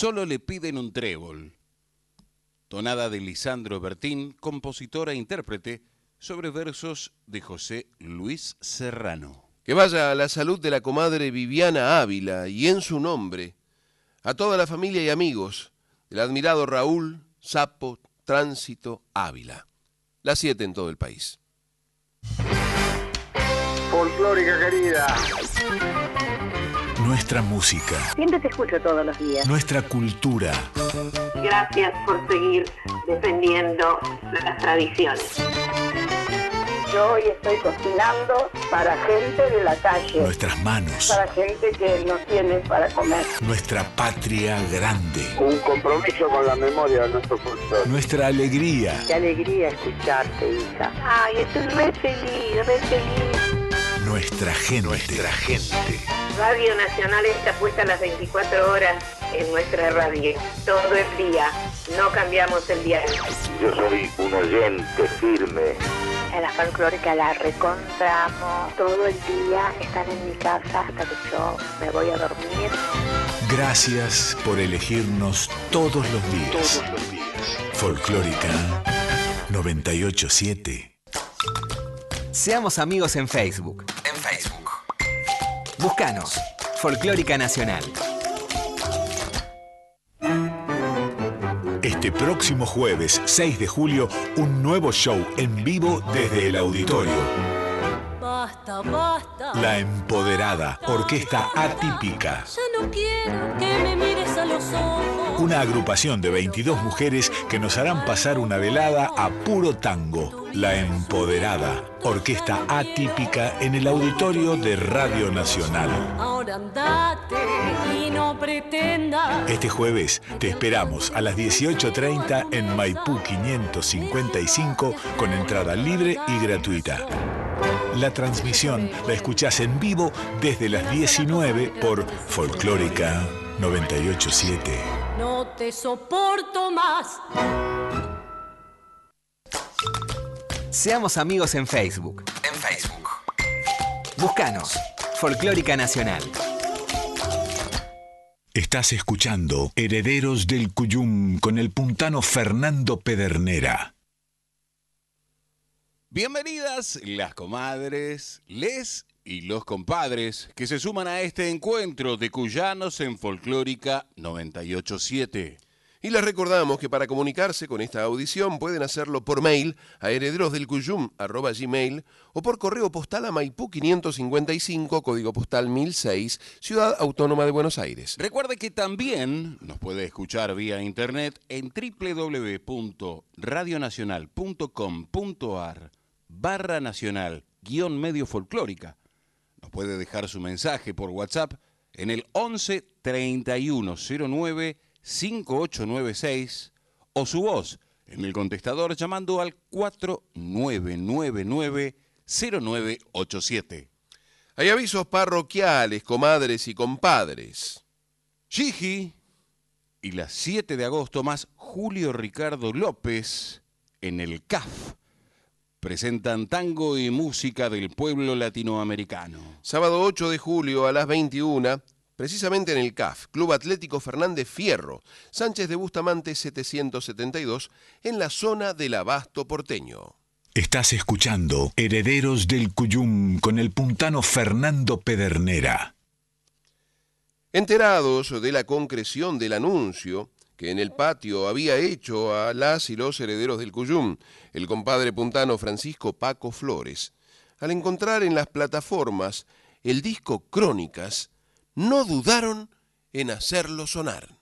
Solo le piden un trébol. Tonada de Lisandro Bertín, compositor e intérprete, sobre versos de José Luis Serrano. Que vaya a la salud de la comadre Viviana Ávila y en su nombre a toda la familia y amigos del admirado Raúl Sapo Tránsito Ávila. Las siete en todo el país. Folclórica querida. Nuestra música, Siempre te escucho todos los días. nuestra cultura, Gracias por seguir defendiendo las tradiciones. Yo hoy estoy cocinando para gente de la calle, nuestras manos, para gente que no tiene para comer. nuestra patria grande, Un compromiso con la memoria de nuestro folclore. nuestra alegría, Qué alegría escucharte, hija. Ay, estoy re feliz, re feliz. Nuestra gente, nuestra gente. Radio Nacional está puesta las 24 horas en nuestra radio, todo el día. No cambiamos el diario. Yo soy un oyente firme. En la folclórica la recontramos. Todo el día están en mi casa hasta que yo me voy a dormir. Gracias por elegirnos todos los días. Folclórica 987. Seamos amigos en Facebook. En Facebook. Búscanos. Folclórica Nacional. Este próximo jueves 6 de julio, un nuevo show en vivo desde el auditorio. Basta, basta. La Empoderada, orquesta atípica. Ya no quiero que me mires a los ojos. Una agrupación de 22 mujeres que nos harán pasar una velada a puro tango. La Empoderada, orquesta atípica en el auditorio de Radio Nacional. Ahora andate y no pretendas. Este jueves te esperamos a las 18.30 en Maipú 555 con entrada libre y gratuita. La transmisión la escuchás en vivo desde las 19 por Folclórica 987. No te soporto más. Seamos amigos en Facebook. En Facebook. Búscanos. Folclórica Nacional. Estás escuchando Herederos del Cuyum con el puntano Fernando Pedernera. Bienvenidas las comadres, les y los compadres que se suman a este encuentro de cuyanos en Folclórica 987. Y les recordamos que para comunicarse con esta audición pueden hacerlo por mail a herederosdelcuyum.gmail o por correo postal a Maipú 555, código postal 1006, Ciudad Autónoma de Buenos Aires. Recuerde que también nos puede escuchar vía internet en www.radionacional.com.ar barra nacional guion medio folclórica. Puede dejar su mensaje por WhatsApp en el 11 3109 5896 o su voz en el contestador llamando al 4999 0987. Hay avisos parroquiales, comadres y compadres. Gigi y la 7 de agosto más Julio Ricardo López en el CAF. Presentan tango y música del pueblo latinoamericano. Sábado 8 de julio a las 21, precisamente en el CAF, Club Atlético Fernández Fierro, Sánchez de Bustamante 772, en la zona del Abasto porteño. Estás escuchando Herederos del Cuyum con el puntano Fernando Pedernera. Enterados de la concreción del anuncio, que en el patio había hecho a las y los herederos del Cuyum, el compadre puntano Francisco Paco Flores, al encontrar en las plataformas el disco Crónicas, no dudaron en hacerlo sonar.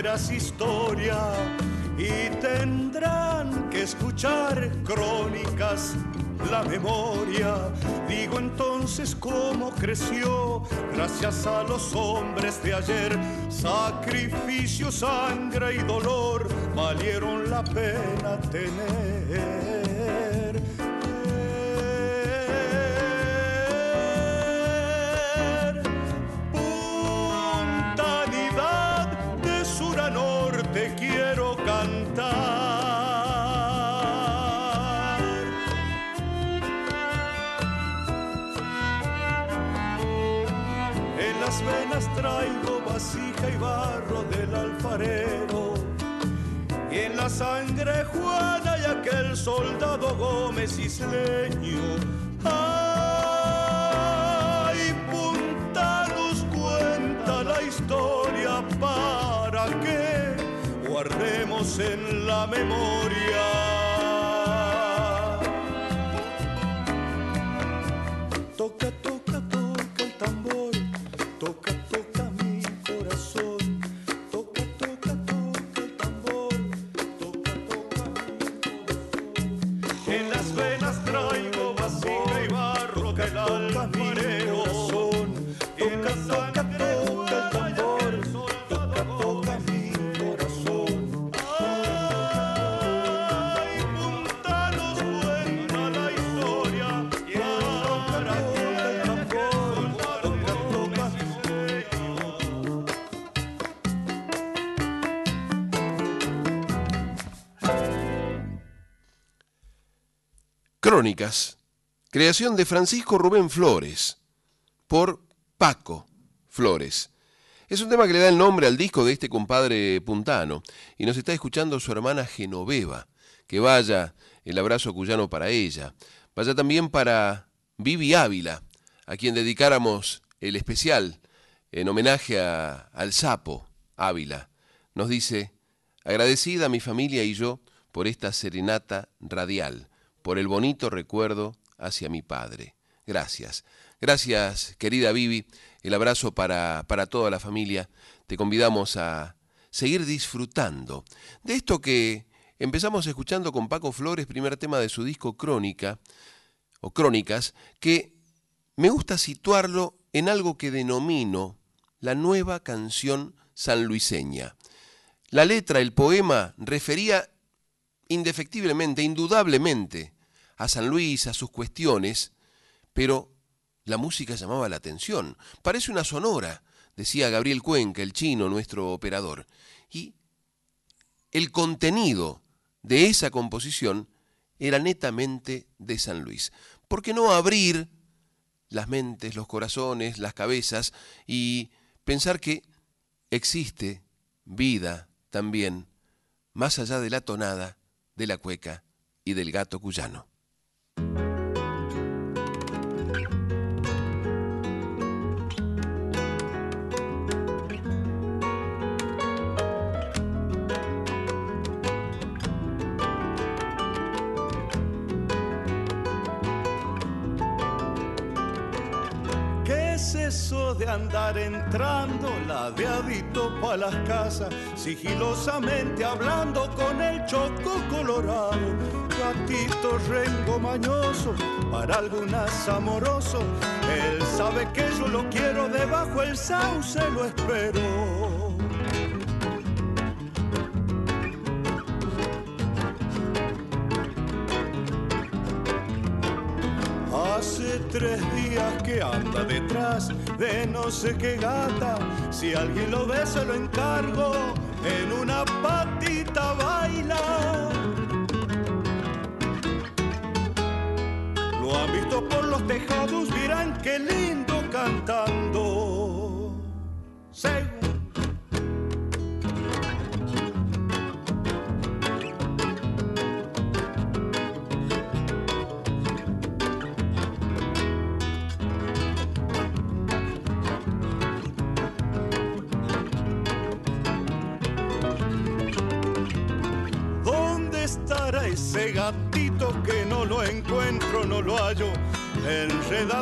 Historia y tendrán que escuchar crónicas la memoria. Digo entonces cómo creció gracias a los hombres de ayer. Sacrificio, sangre y dolor valieron la pena tener. Y en la sangre Juana y aquel soldado Gómez isleño. Ay, Punta nos cuenta la historia para que guardemos en la memoria. Crónicas. Creación de Francisco Rubén Flores. Por Paco Flores. Es un tema que le da el nombre al disco de este compadre puntano. Y nos está escuchando su hermana Genoveva. Que vaya el abrazo cuyano para ella. Vaya también para Vivi Ávila, a quien dedicáramos el especial en homenaje a- al sapo Ávila. Nos dice, agradecida mi familia y yo por esta serenata radial, por el bonito recuerdo hacia mi padre. Gracias. Gracias, querida Vivi. El abrazo para, para toda la familia. Te convidamos a seguir disfrutando de esto que empezamos escuchando con Paco Flores, primer tema de su disco Crónica, o Crónicas, que me gusta situarlo en algo que denomino la nueva canción sanluiseña. La letra, el poema, refería indefectiblemente, indudablemente, a San Luis, a sus cuestiones, pero la música llamaba la atención. Parece una sonora, decía Gabriel Cuenca, el chino, nuestro operador. Y el contenido de esa composición era netamente de San Luis. ¿Por qué no abrir las mentes, los corazones, las cabezas y pensar que existe vida también más allá de la tonada, de la cueca y del gato cuyano? De andar entrando ladeadito pa' las casas, sigilosamente hablando con el choco colorado? Gatito rengo mañoso, para algunas amoroso, él sabe que yo lo quiero, debajo el sauce lo espero. Hace tres días que anda de no sé qué gata. Si alguien lo ve, se lo encargo. En una patita baila.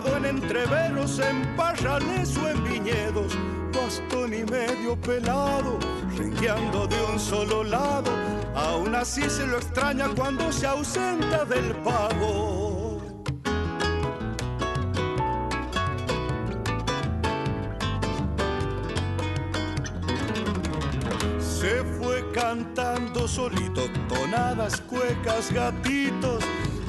En entreveros, en parrales o en viñedos, bastón y medio pelado, rengueando de un solo lado. Aún así se lo extraña cuando se ausenta del pago. Se fue cantando solito tonadas, cuecas, gatitos,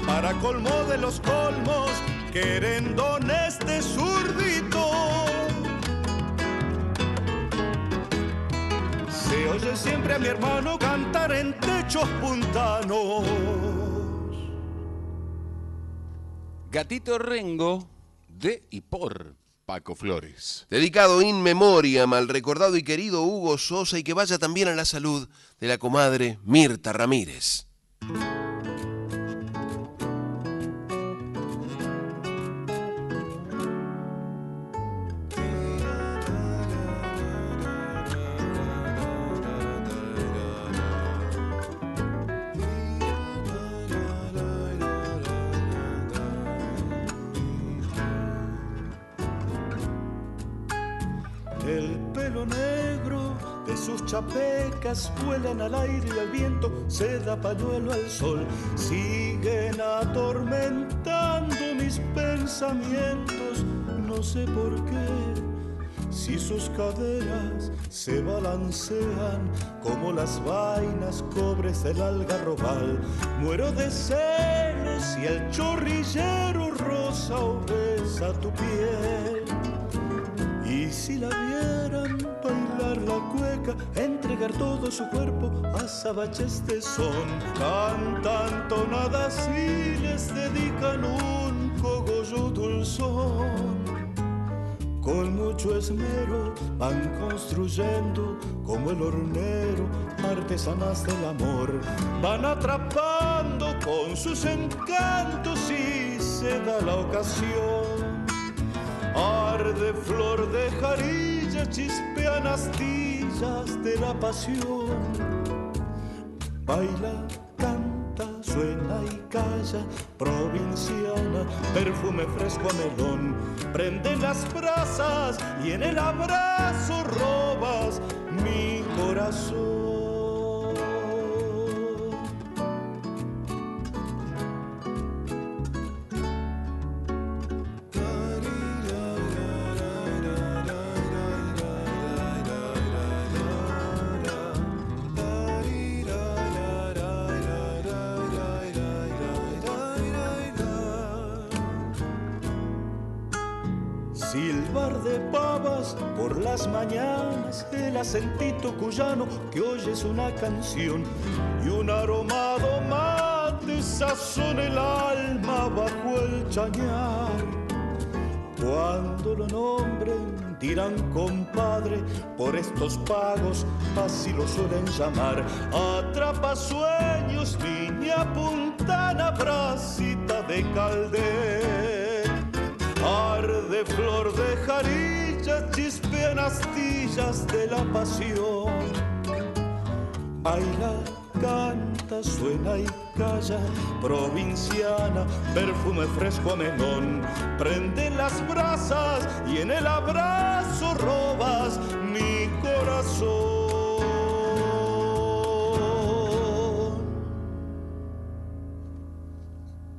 para colmo de los colmos, querendones de zurdito. Se oye siempre a mi hermano cantar en techos puntanos. Gatito Rengo, de y por Paco Flores. Dedicado in memoriam al recordado y querido Hugo Sosa y que vaya también a la salud de la comadre Mirta Ramírez. Vuelan al aire y al viento, se da pañuelo al sol, siguen atormentando mis pensamientos, no sé por qué. Si sus caderas se balancean como las vainas cobres del algarrobal, muero de celos y el chorrillero rosa besa tu piel. Y si la vieran bailar la cueca, entregar todo su cuerpo a sabaches de son, cantan tonadas y les dedican un cogollo dulzón. Con mucho esmero van construyendo como el hornero artesanas del amor. Van atrapando con sus encantos y se da la ocasión Arde flor de jarilla, chispean astillas de la pasión. Baila, canta, suena y calla, provinciana, perfume fresco a melón. Prende las brasas y en el abrazo robas mi corazón. El acentito cuyano que oyes una canción y un aromado mate sazona el alma bajo el chañar. Cuando lo nombren dirán compadre, por estos pagos así lo suelen llamar. Atrapa sueños, niña puntana, bracita de calde. Arde flor de jardín chispean astillas de la pasión. Baila, canta, suena y calla, provinciana, perfume fresco a menón. Prende las brasas y en el abrazo robas mi corazón.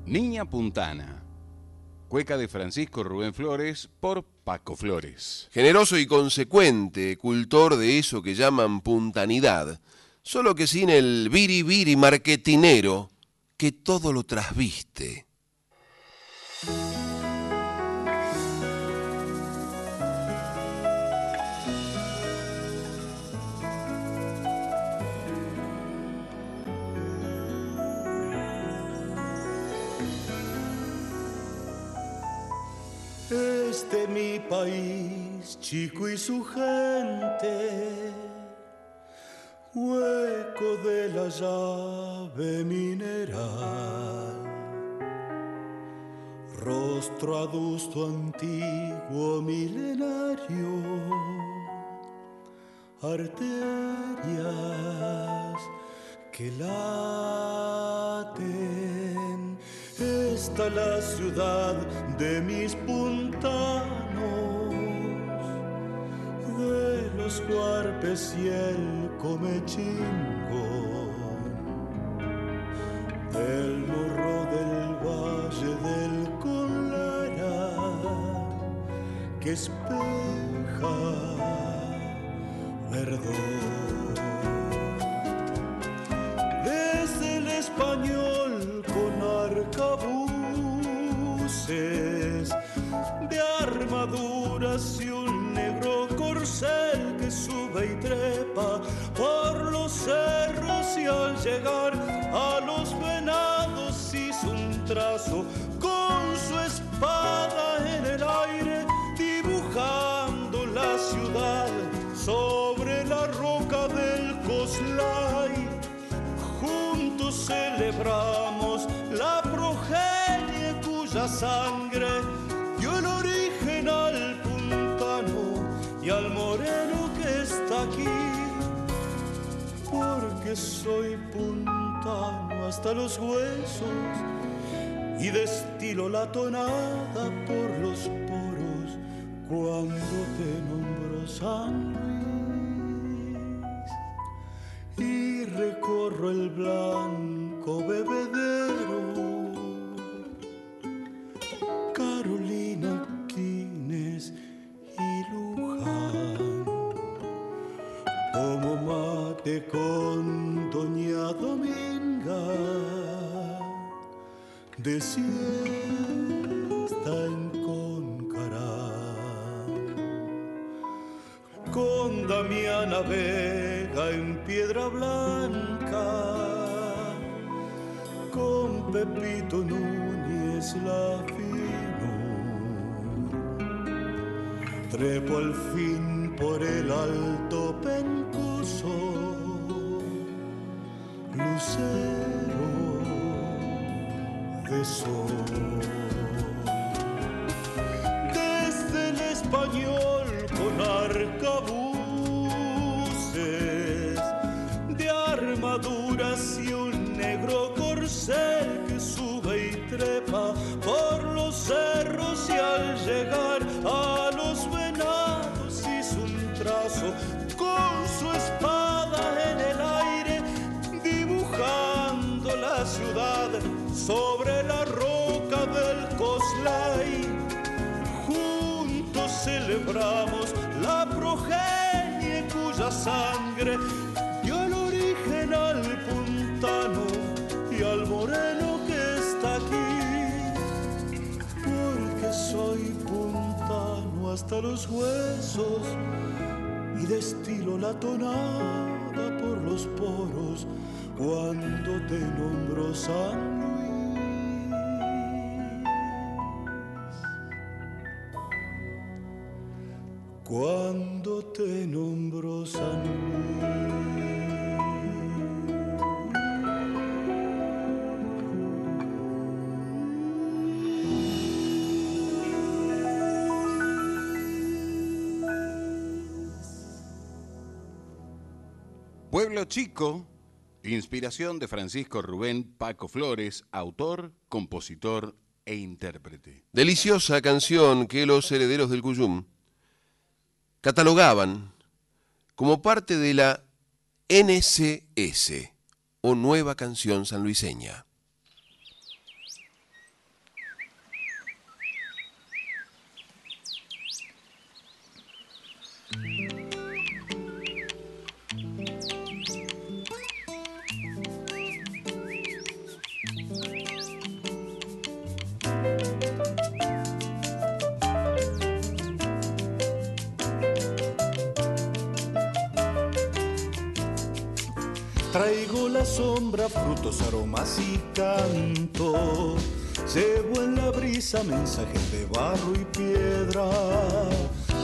Niña Puntana Cueca de Francisco Rubén Flores por Paco Flores. Generoso y consecuente, cultor de eso que llaman puntanidad, solo que sin el viri marketinero que todo lo trasviste. Este mi país, chico y su gente, hueco de la llave mineral, rostro adusto antiguo milenario, arterias que laten está la ciudad de mis puntanos, de los cuarpes y el comechingo, del morro del valle del Colara, que espeja verdor. Desde el español de armaduras y un negro corcel que sube y trepa por los cerros y al llegar a los venados hizo un trazo con su espada en el aire dibujando la ciudad sobre la roca del Coslay. Juntos celebrando cuya sangre dio el origen al puntano y al moreno que está aquí. Porque soy puntano hasta los huesos y destilo la tonada por los poros cuando te nombro San Luis y recorro el blanco bebedero. Con Doña Dominga de siesta en Concará. Con Damiana Vega en Piedra Blanca, con Pepito Núñez la fino. Trepo al fin por el alto pencoso, lucero de sol. Desde el español hasta los huesos y destilo la tonada por los poros cuando te nombro San Luis. Cuando te nombro San Pueblo Chico, inspiración de Francisco Rubén Paco Flores, autor, compositor e intérprete. Deliciosa canción que los herederos del Cuyum catalogaban como parte de la NCS o Nueva Canción Sanluiseña. Sombra, frutos, aromas y canto. Llevo en la brisa mensajes de barro y piedra.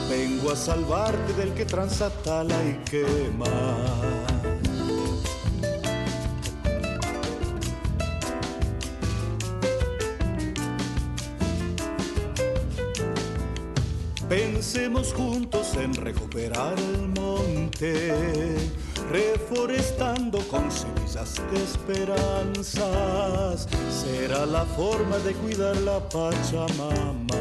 Vengo a salvarte del que transatala y quema. Pensemos juntos en recuperar el monte, reforestando con semillas de esperanzas. Será la forma de cuidar la Pachamama.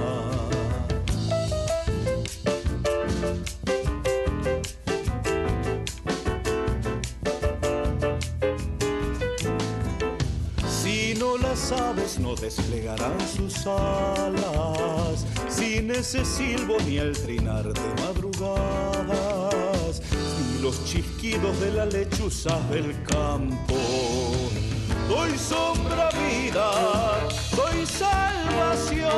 Si no las aves no desplegarán sus alas, ese silbo ni el trinar de madrugadas, ni los chisquidos de la lechuza del campo. Doy sombra vida, doy salvación,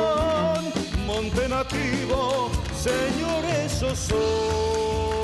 monte nativo, Señor, eso soy.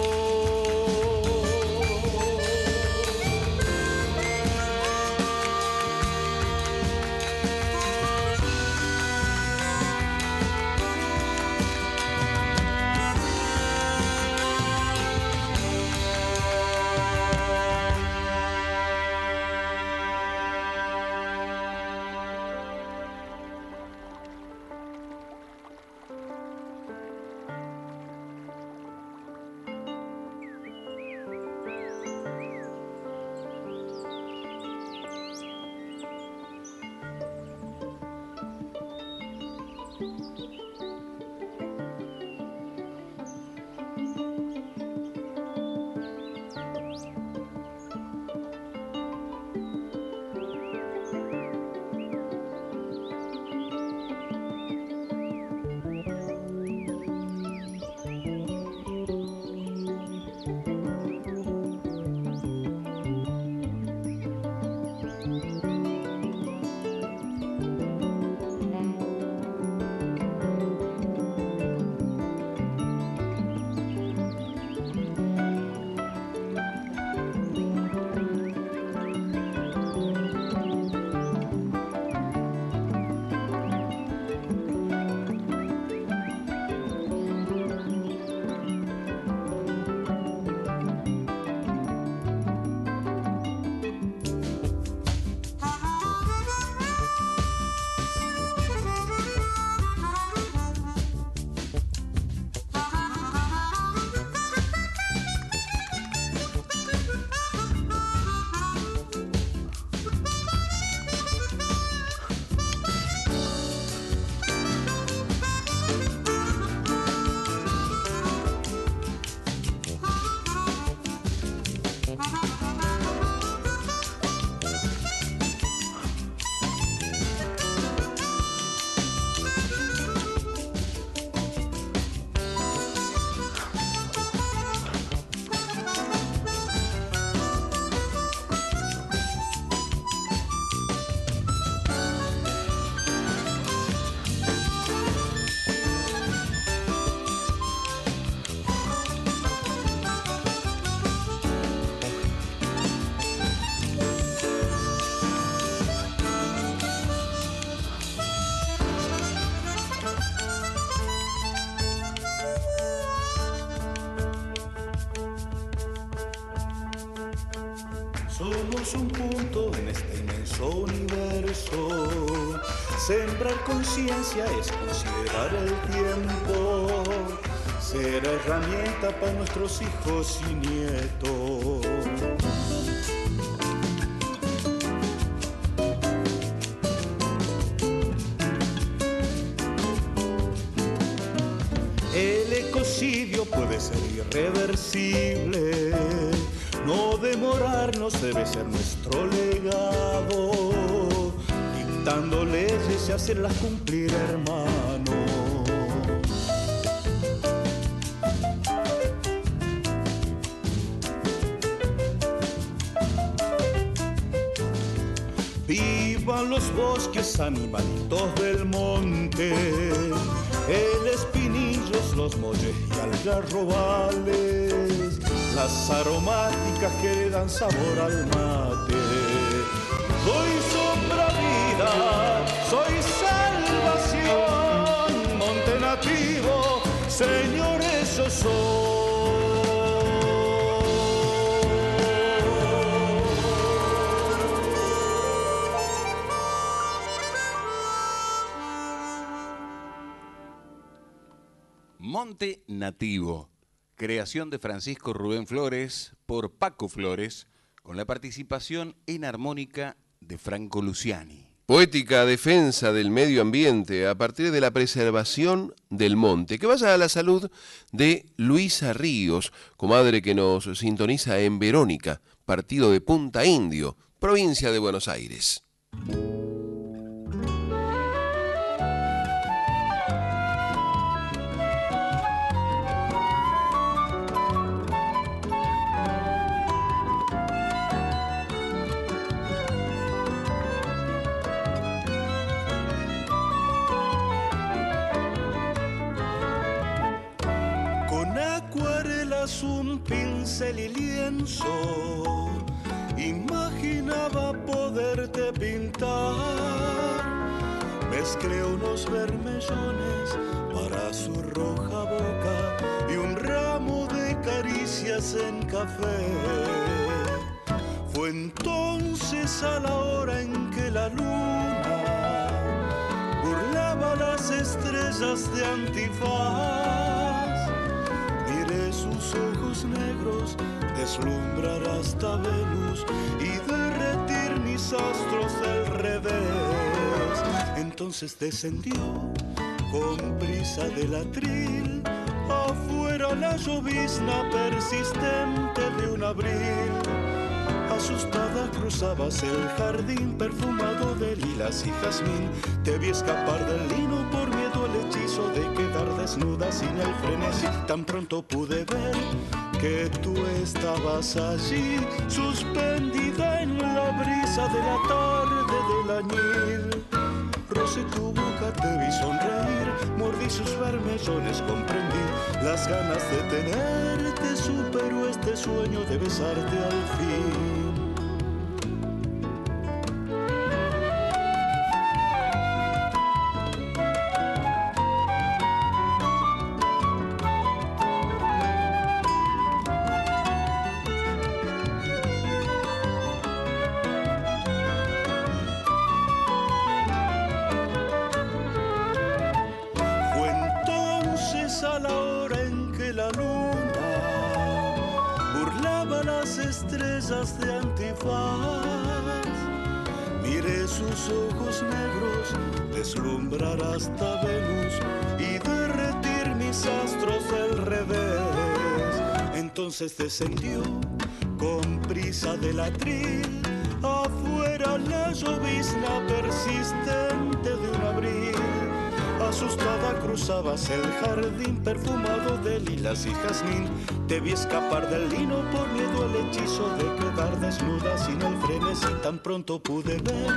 Somos un punto en este inmenso universo. Sembrar conciencia es considerar el tiempo. Ser herramienta para nuestros hijos y nietos. El ecocidio puede ser irreversible. No demorarnos debe ser nuestro legado. Dictando leyes y hacerlas cumplir, hermano. Vivan los bosques, animalitos del monte, el espinillos, los molles y algarrobales, las aromáticas que dan sabor al mate. Soy sombra vida, soy salvación, monte nativo, señores yo soy. Monte Nativo, creación de Francisco Rubén Flores por Paco Flores, con la participación en armónica de Franco Luciani. Poética defensa del medio ambiente a partir de la preservación del monte. Que vaya a la salud de Luisa Ríos, comadre que nos sintoniza en Verónica, partido de Punta Indio, provincia de Buenos Aires. Acuarelas, un pincel y lienzo, imaginaba poderte pintar. Mezclé unos vermellones para su roja boca y un ramo de caricias en café. Fue entonces a la hora en que la luna burlaba las estrellas de antifaz. Sus ojos negros deslumbrar hasta Venus y derretir mis astros del revés. Entonces descendió con prisa del atril. Afuera la llovizna persistente de un abril. Asustada cruzabas el jardín perfumado de lilas y jazmín. Te vi escapar del lino por al de quedar desnuda sin el frenesí. Tan pronto pude ver que tú estabas allí, suspendida en la brisa de la tarde del añil. Rosé tu boca, te vi sonreír, mordí sus vermellones, comprendí las ganas de tenerte, supero este sueño de besarte al fin. De antifaz. Miré sus ojos negros deslumbrar hasta Venus y derretir mis astros del revés. Entonces descendió con prisa del atril. Afuera la llovizna persistente de un abril. Asustada cruzabas el jardín perfumado de lilas y jazmín. Te vi escapar del lino por miedo al hechizo de quedar desnuda sin el frenesí. Tan pronto pude ver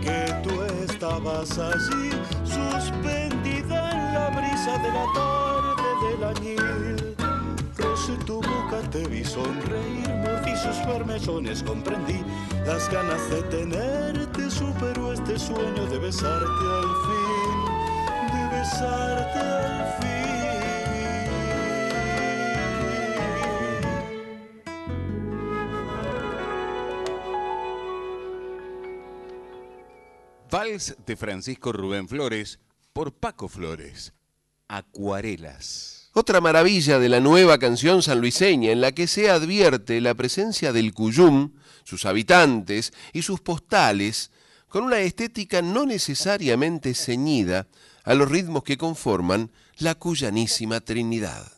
que tú estabas allí, suspendida en la brisa de la tarde del añil. Rosé tu boca, te vi sonreír, mordí sus vermellones, comprendí las ganas de tenerte, superó este sueño de besarte al fin, de besarte al fin. Vals de Francisco Rubén Flores por Paco Flores. Acuarelas. Otra maravilla de la nueva canción sanluiseña en la que se advierte la presencia del Cuyum, sus habitantes y sus postales con una estética no necesariamente ceñida a los ritmos que conforman la cuyanísima Trinidad.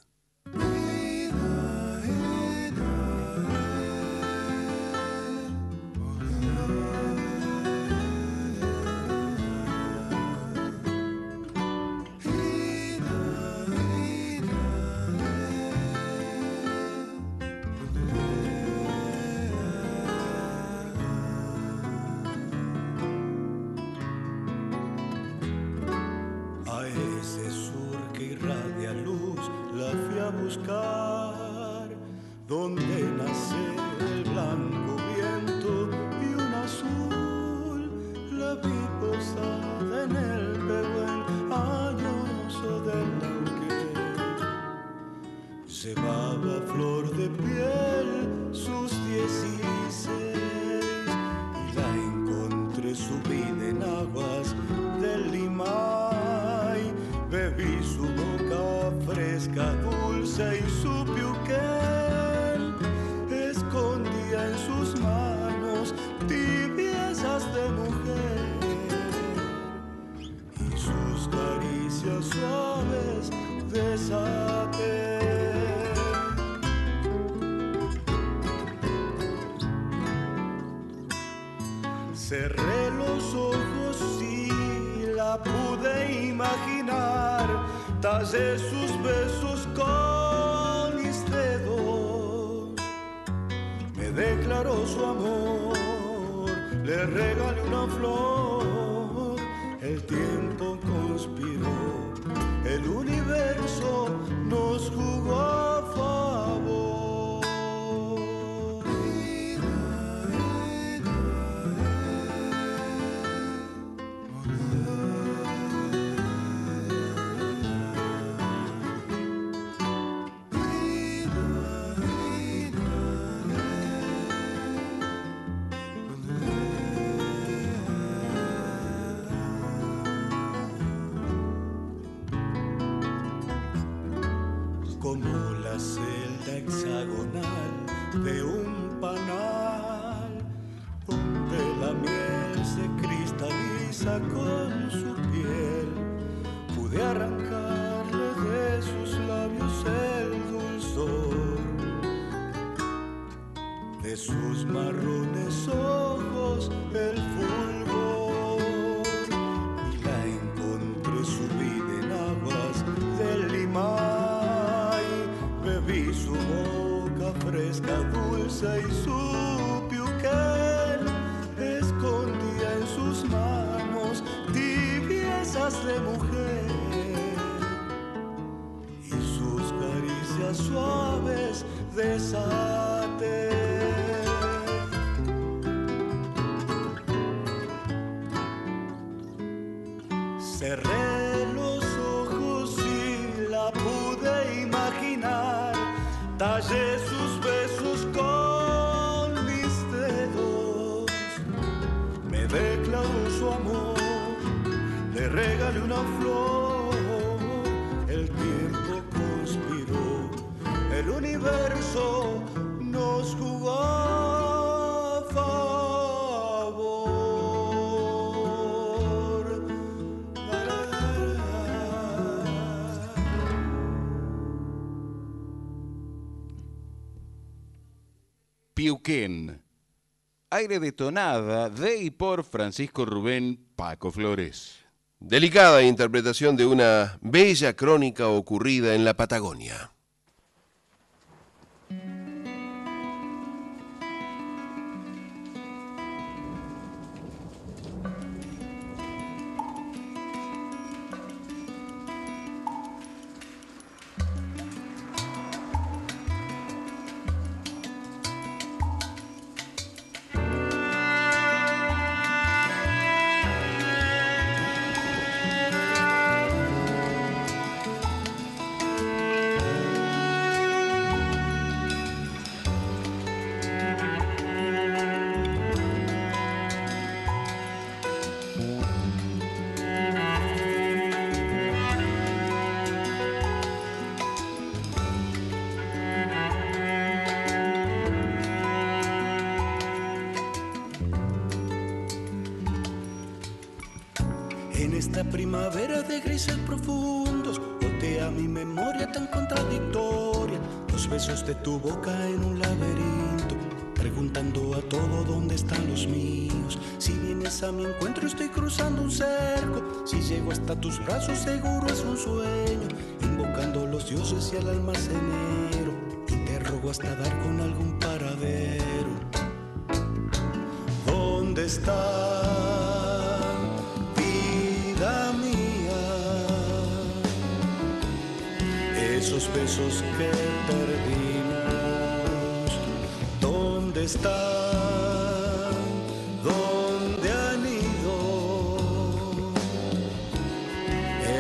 this Aire de tonada de y por Francisco Rubén Paco Flores. Delicada interpretación de una bella crónica ocurrida en la Patagonia.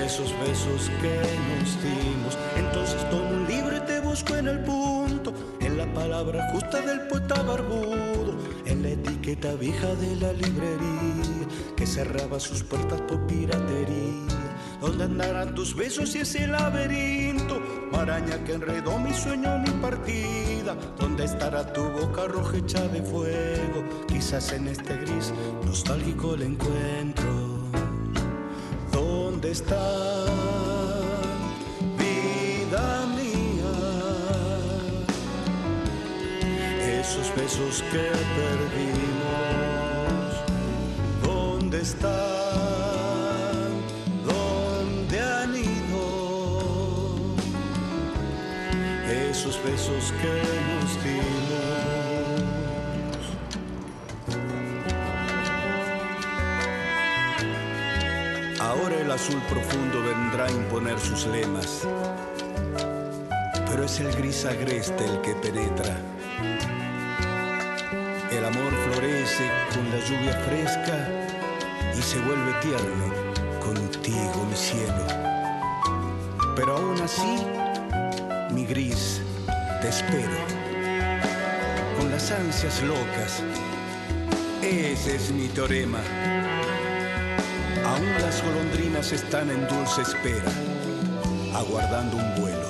Esos besos que nos dimos. Entonces tomo un libro y te busco en el punto, en la palabra justa del poeta barbudo, en la etiqueta vieja de la librería que cerraba sus puertas por piratería. ¿Dónde andarán tus besos y ese laberinto? Maraña que enredó mi sueño, mi partida. ¿Dónde estará tu boca roja hecha de fuego? Quizás en este gris nostálgico el encuentro. ¿Dónde está vida mía? Esos besos que perdimos. ¿Dónde está? esos besos que nos dimos. Azul profundo vendrá a imponer sus lemas, pero es el gris agreste el que penetra. El amor florece con la lluvia fresca y se vuelve tierno contigo, mi cielo. Pero aún así, mi gris te espero. Con las ansias locas, ese es mi teorema. Aún las golondrinas están en dulce espera, aguardando un vuelo,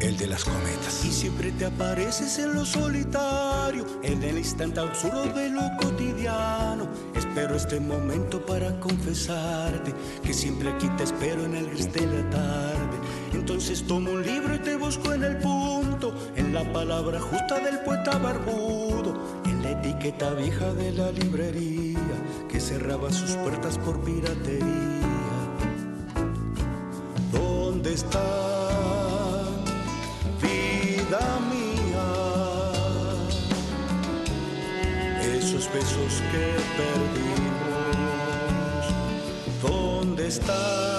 el de las cometas. Y siempre te apareces en lo solitario, en el instante absurdo de lo cotidiano. Espero este momento para confesarte que siempre aquí te espero en el gris de la tarde. Entonces tomo un libro y te busco en el punto, en la palabra justa del poeta barbudo, etiqueta vieja de la librería que cerraba sus puertas por piratería. ¿Dónde está vida mía? Esos besos que perdimos. ¿Dónde está?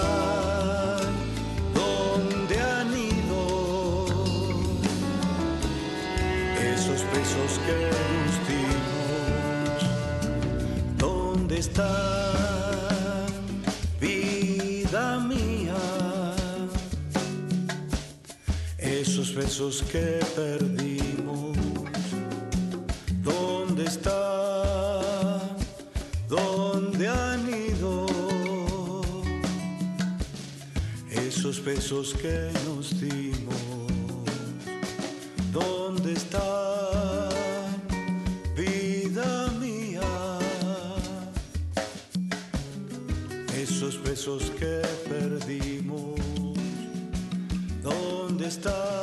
que está vida mía? Esos besos que perdimos. ¿Dónde está? ¿Dónde han ido? Esos besos que nos dimos. ¿Dónde están?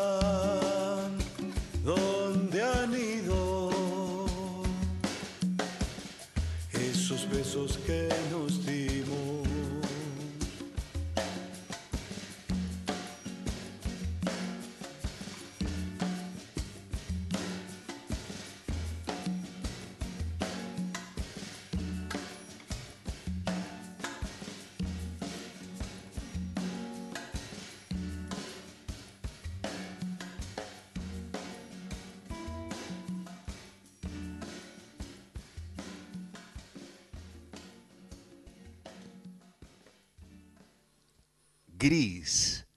Gris.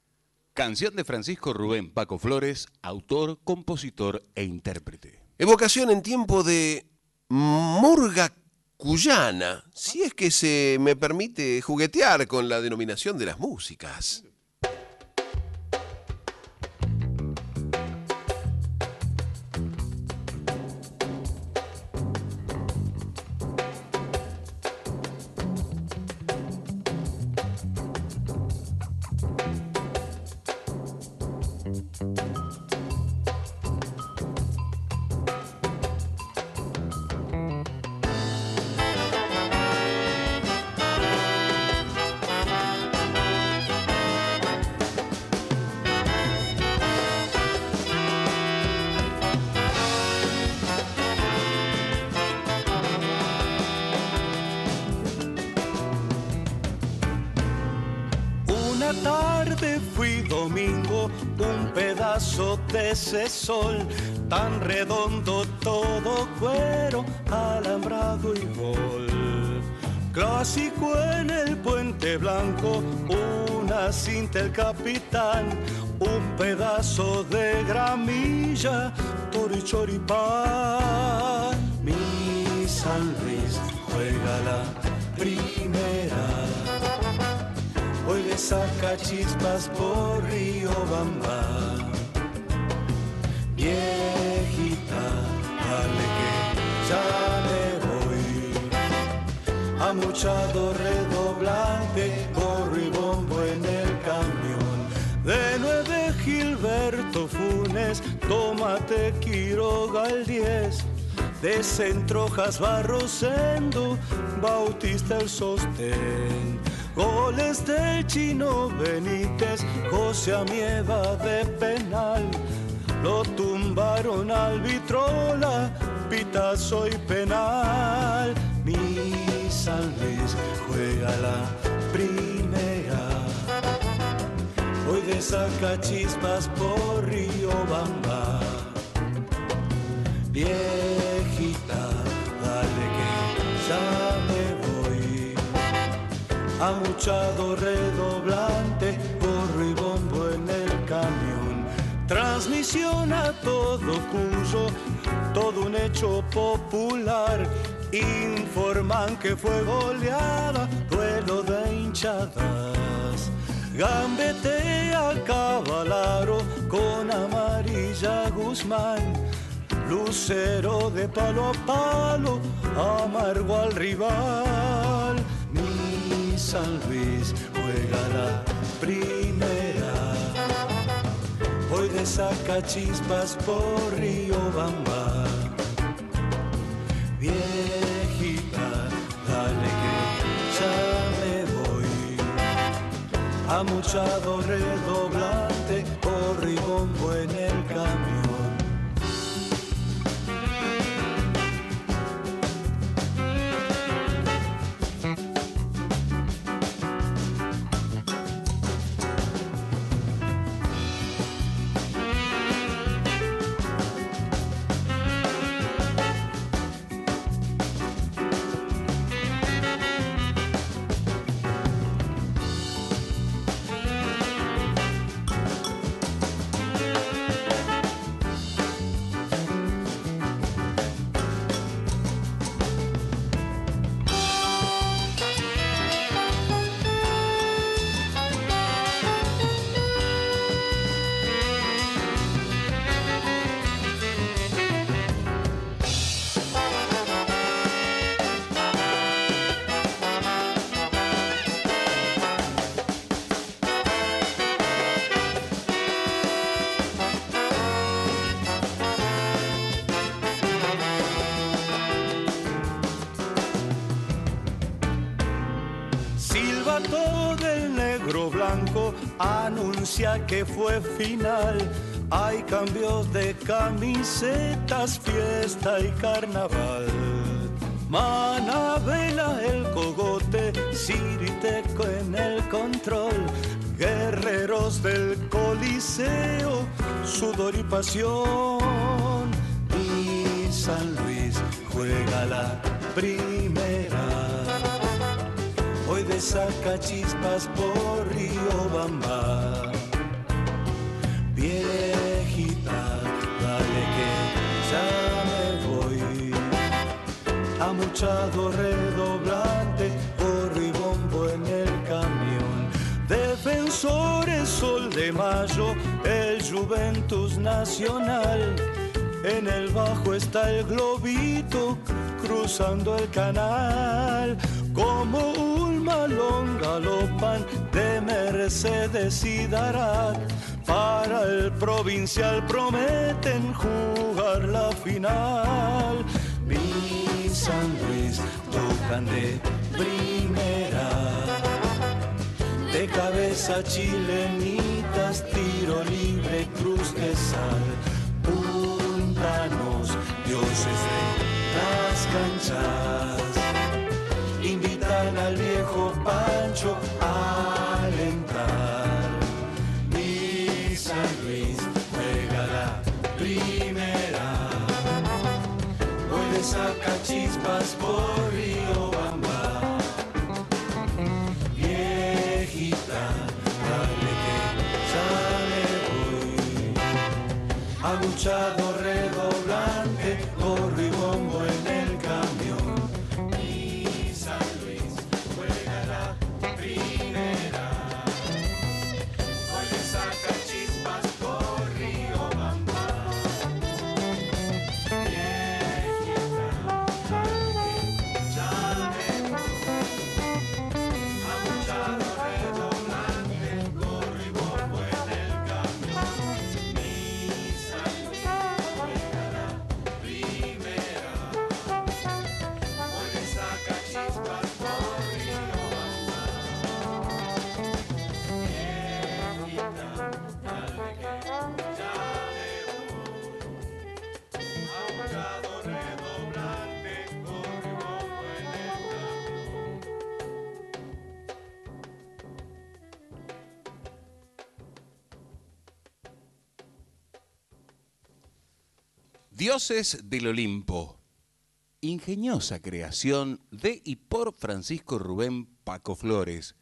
Canción de Francisco Rubén Paco Flores, autor, compositor e intérprete. Evocación en tiempo de murga cuyana, si es que se me permite juguetear con la denominación de las músicas. Sol, tan redondo todo cuero, alambrado y gol. Clásico en el puente blanco, una cinta el capitán, un pedazo de gramilla, torichoripán. Mi San Luis juega la primera, hoy le saca chispas por Río Bamba. Redoblante, corro y bombo en el camión. De nueve Gilberto Funes, Tomate Quiroga el 10. De Centrojas Barrosendo, Bautista el sostén. Goles del chino Benítez, José Amieva de penal. Lo tumbaron al vitrola, pitazo y penal. Juega la primera. Hoy de saca chispas por Río Bamba. Viejita, dale que ya me voy. Amuchado redoblante, corro y bombo en el camión. Transmisión a todo Cuyo, todo un hecho popular. Informan que fue goleada, duelo de hinchadas. Gambetea Cavalaro con amarilla Guzmán. Lucero de palo a palo, amargo al rival. Mi San Luis juega la primera. Hoy de saca chispas por Río. Viejita, dale que ya me voy. Amuchado redoblante, corro y bombo en el camión. Anuncia que fue final. Hay cambios de camisetas, fiesta y carnaval. Manabela el cogote, Ciriteco en el control. Guerreros del coliseo, sudor y pasión. Y San Luis juega la primera. Saca chispas por Río Bamba. Viejita, dale que ya me voy. Amuchado redoblante, corro y bombo en el camión. Defensores Sol de Mayo, el Juventus Nacional. En el bajo está el globito cruzando el canal. Galopan de Mercedes y Darat. Para el provincial prometen jugar la final. Mi San Luis tocan de primera. De cabeza chilenitas, tiro libre, cruz de sal. Puntanos, dioses de las canchas al viejo Pancho a alentar. Mi San Luis juega la primera. Hoy saca chispas por Río Bamba. Viejita, dale que ya me voy. Rey. Dioses del Olimpo. Ingeniosa creación de y por Francisco Rubén Paco Flores,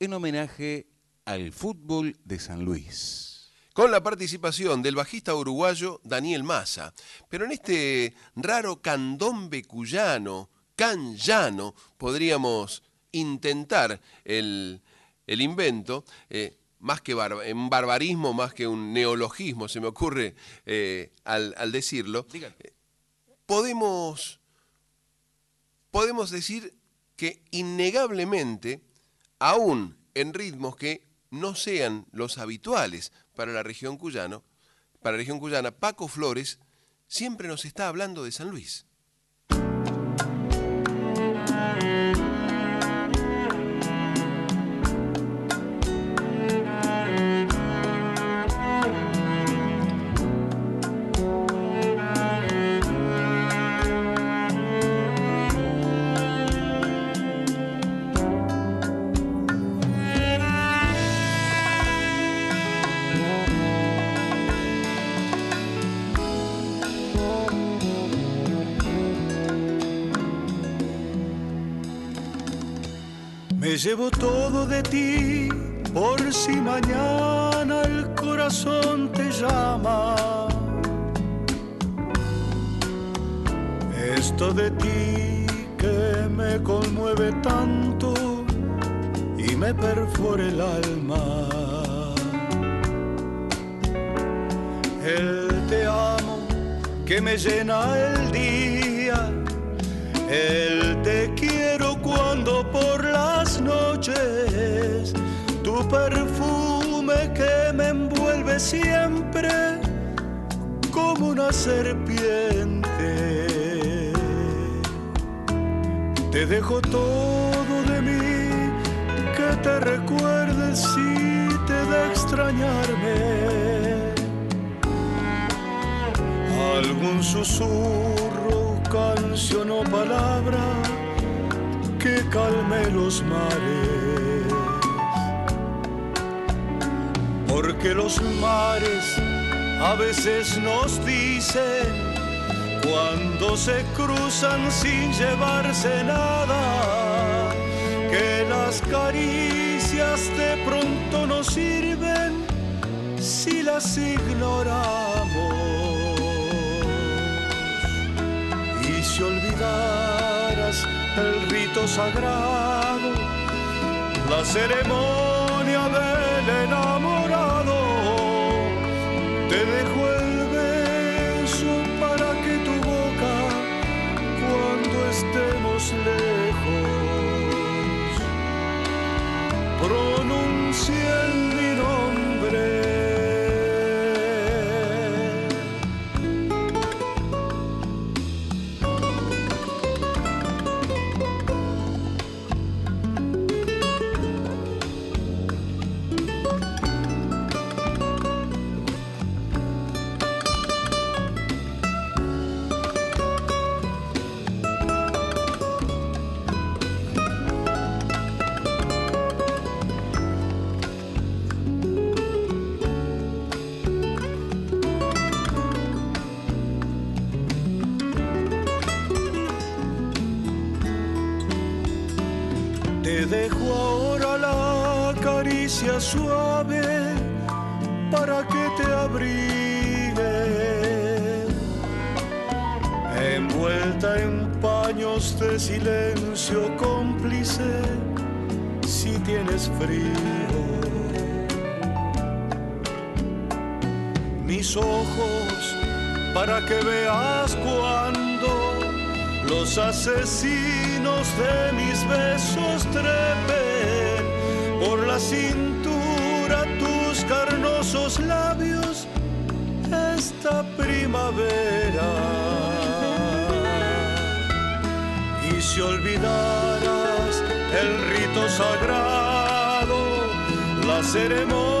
en homenaje al fútbol de San Luis. Con la participación del bajista uruguayo Daniel Massa. Pero en este raro candombe cuyano, canyano, podríamos intentar el, el invento. eh, más que bar- un barbarismo, más que un neologismo, se me ocurre eh, al, al decirlo, eh, podemos, podemos decir que innegablemente, aún en ritmos que no sean los habituales para la región cuyano, para la región cuyana, Paco Flores siempre nos está hablando de San Luis. Llevo todo de ti por si mañana el corazón te llama. Esto de ti que me conmueve tanto y me perfora el alma. El te amo que me llena el día. El te quiero cuando por tu perfume que me envuelve siempre como una serpiente. Te dejo todo de mí que te recuerde si te da extrañarme. Algún susurro, canción o palabra que calme los mares. Porque los mares a veces nos dicen cuando se cruzan sin llevarse nada, que las caricias de pronto nos sirven si las ignoramos. Y si olvidaras el rito sagrado, la ceremonia del enamorado, te dejo el beso para que tu boca, cuando estemos lejos, Dejo ahora la caricia suave para que te abrigue. Envuelta en paños de silencio cómplice, si tienes frío. Mis ojos para que veas cuando los asesinos de mis besos trepen por la cintura tus carnosos labios esta primavera. Y si olvidaras el rito sagrado, la ceremonia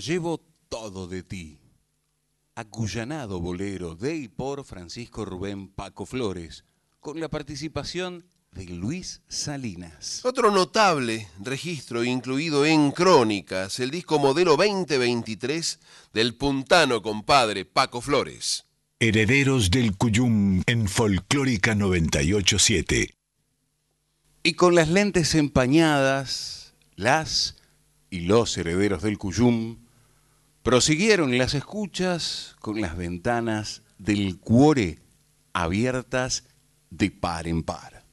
llevo todo de ti. Acuyanado bolero de y por Francisco Rubén Paco Flores, con la participación de Luis Salinas. Otro notable registro incluido en Crónicas, el disco modelo 2023 del puntano compadre Paco Flores. Herederos del Cuyum en Folclórica 987. Y con las lentes empañadas, las y los herederos del Cuyum prosiguieron las escuchas con las ventanas del cuore abiertas de par en par.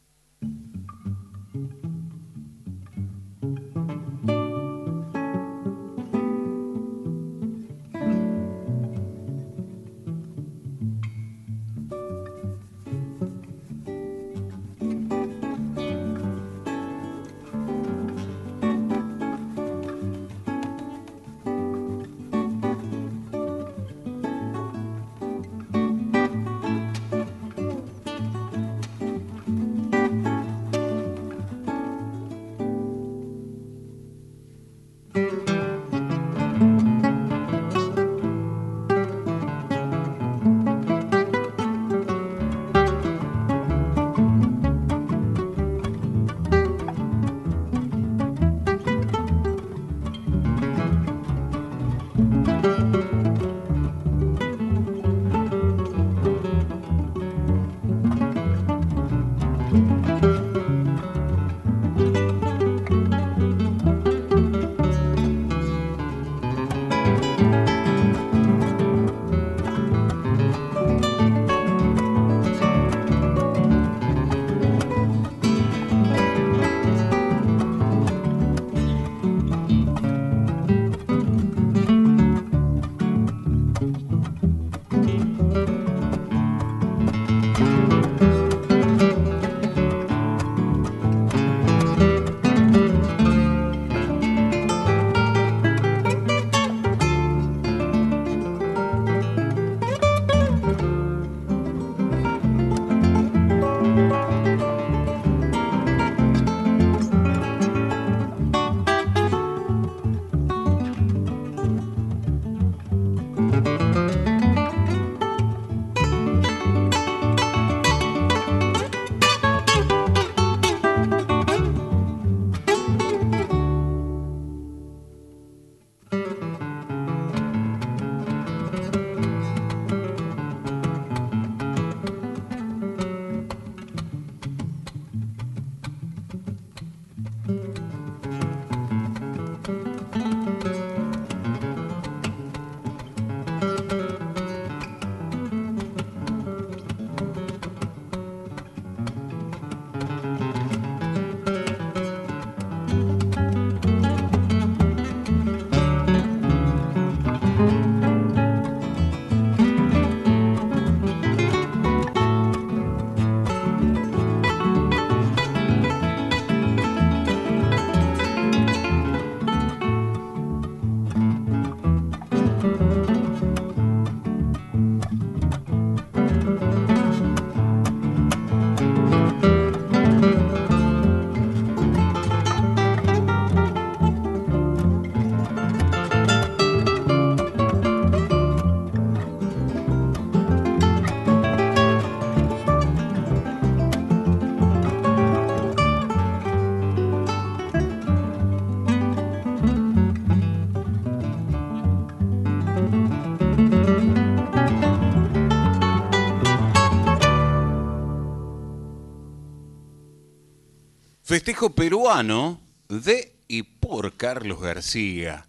Festejo peruano de y por Carlos García.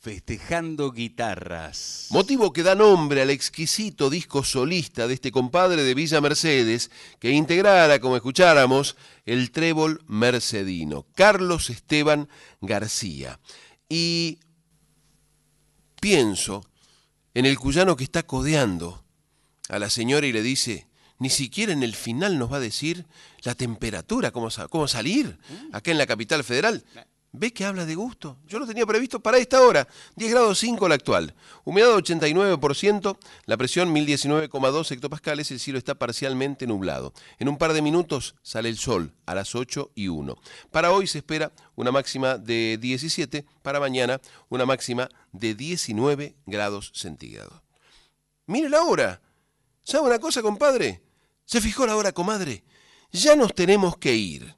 Festejando guitarras. Motivo que da nombre al exquisito disco solista de este compadre de Villa Mercedes que integrara, como escucháramos, el trébol mercedino, Carlos Esteban García. Y pienso en el cuyano que está codeando a la señora y le dice, ni siquiera en el final nos va a decir la temperatura, cómo, cómo salir acá en la capital federal. ¿Ves que habla de gusto? Yo lo tenía previsto para esta hora. 10 grados 5 la actual. Humedad 89%, la presión 1019,2 hectopascales, el cielo está parcialmente nublado. En un par de minutos sale el sol a las 8 y 1. Para hoy se espera una máxima de 17, para mañana una máxima de 19 grados centígrados. Mire la hora. ¿Sabe una cosa, compadre? ¿Se fijó la hora, comadre? Ya nos tenemos que ir.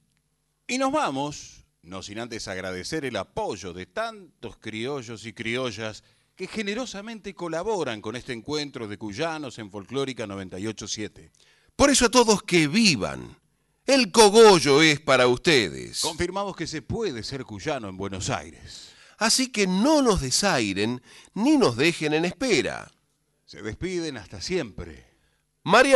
Y nos vamos no sin antes agradecer el apoyo de tantos criollos y criollas que generosamente colaboran con este encuentro de cuyanos en Folclórica 987. Por eso a todos que vivan. El cogollo es para ustedes. Confirmamos que se puede ser cuyano en Buenos Aires. Así que no nos desairen ni nos dejen en espera. Se despiden hasta siempre. María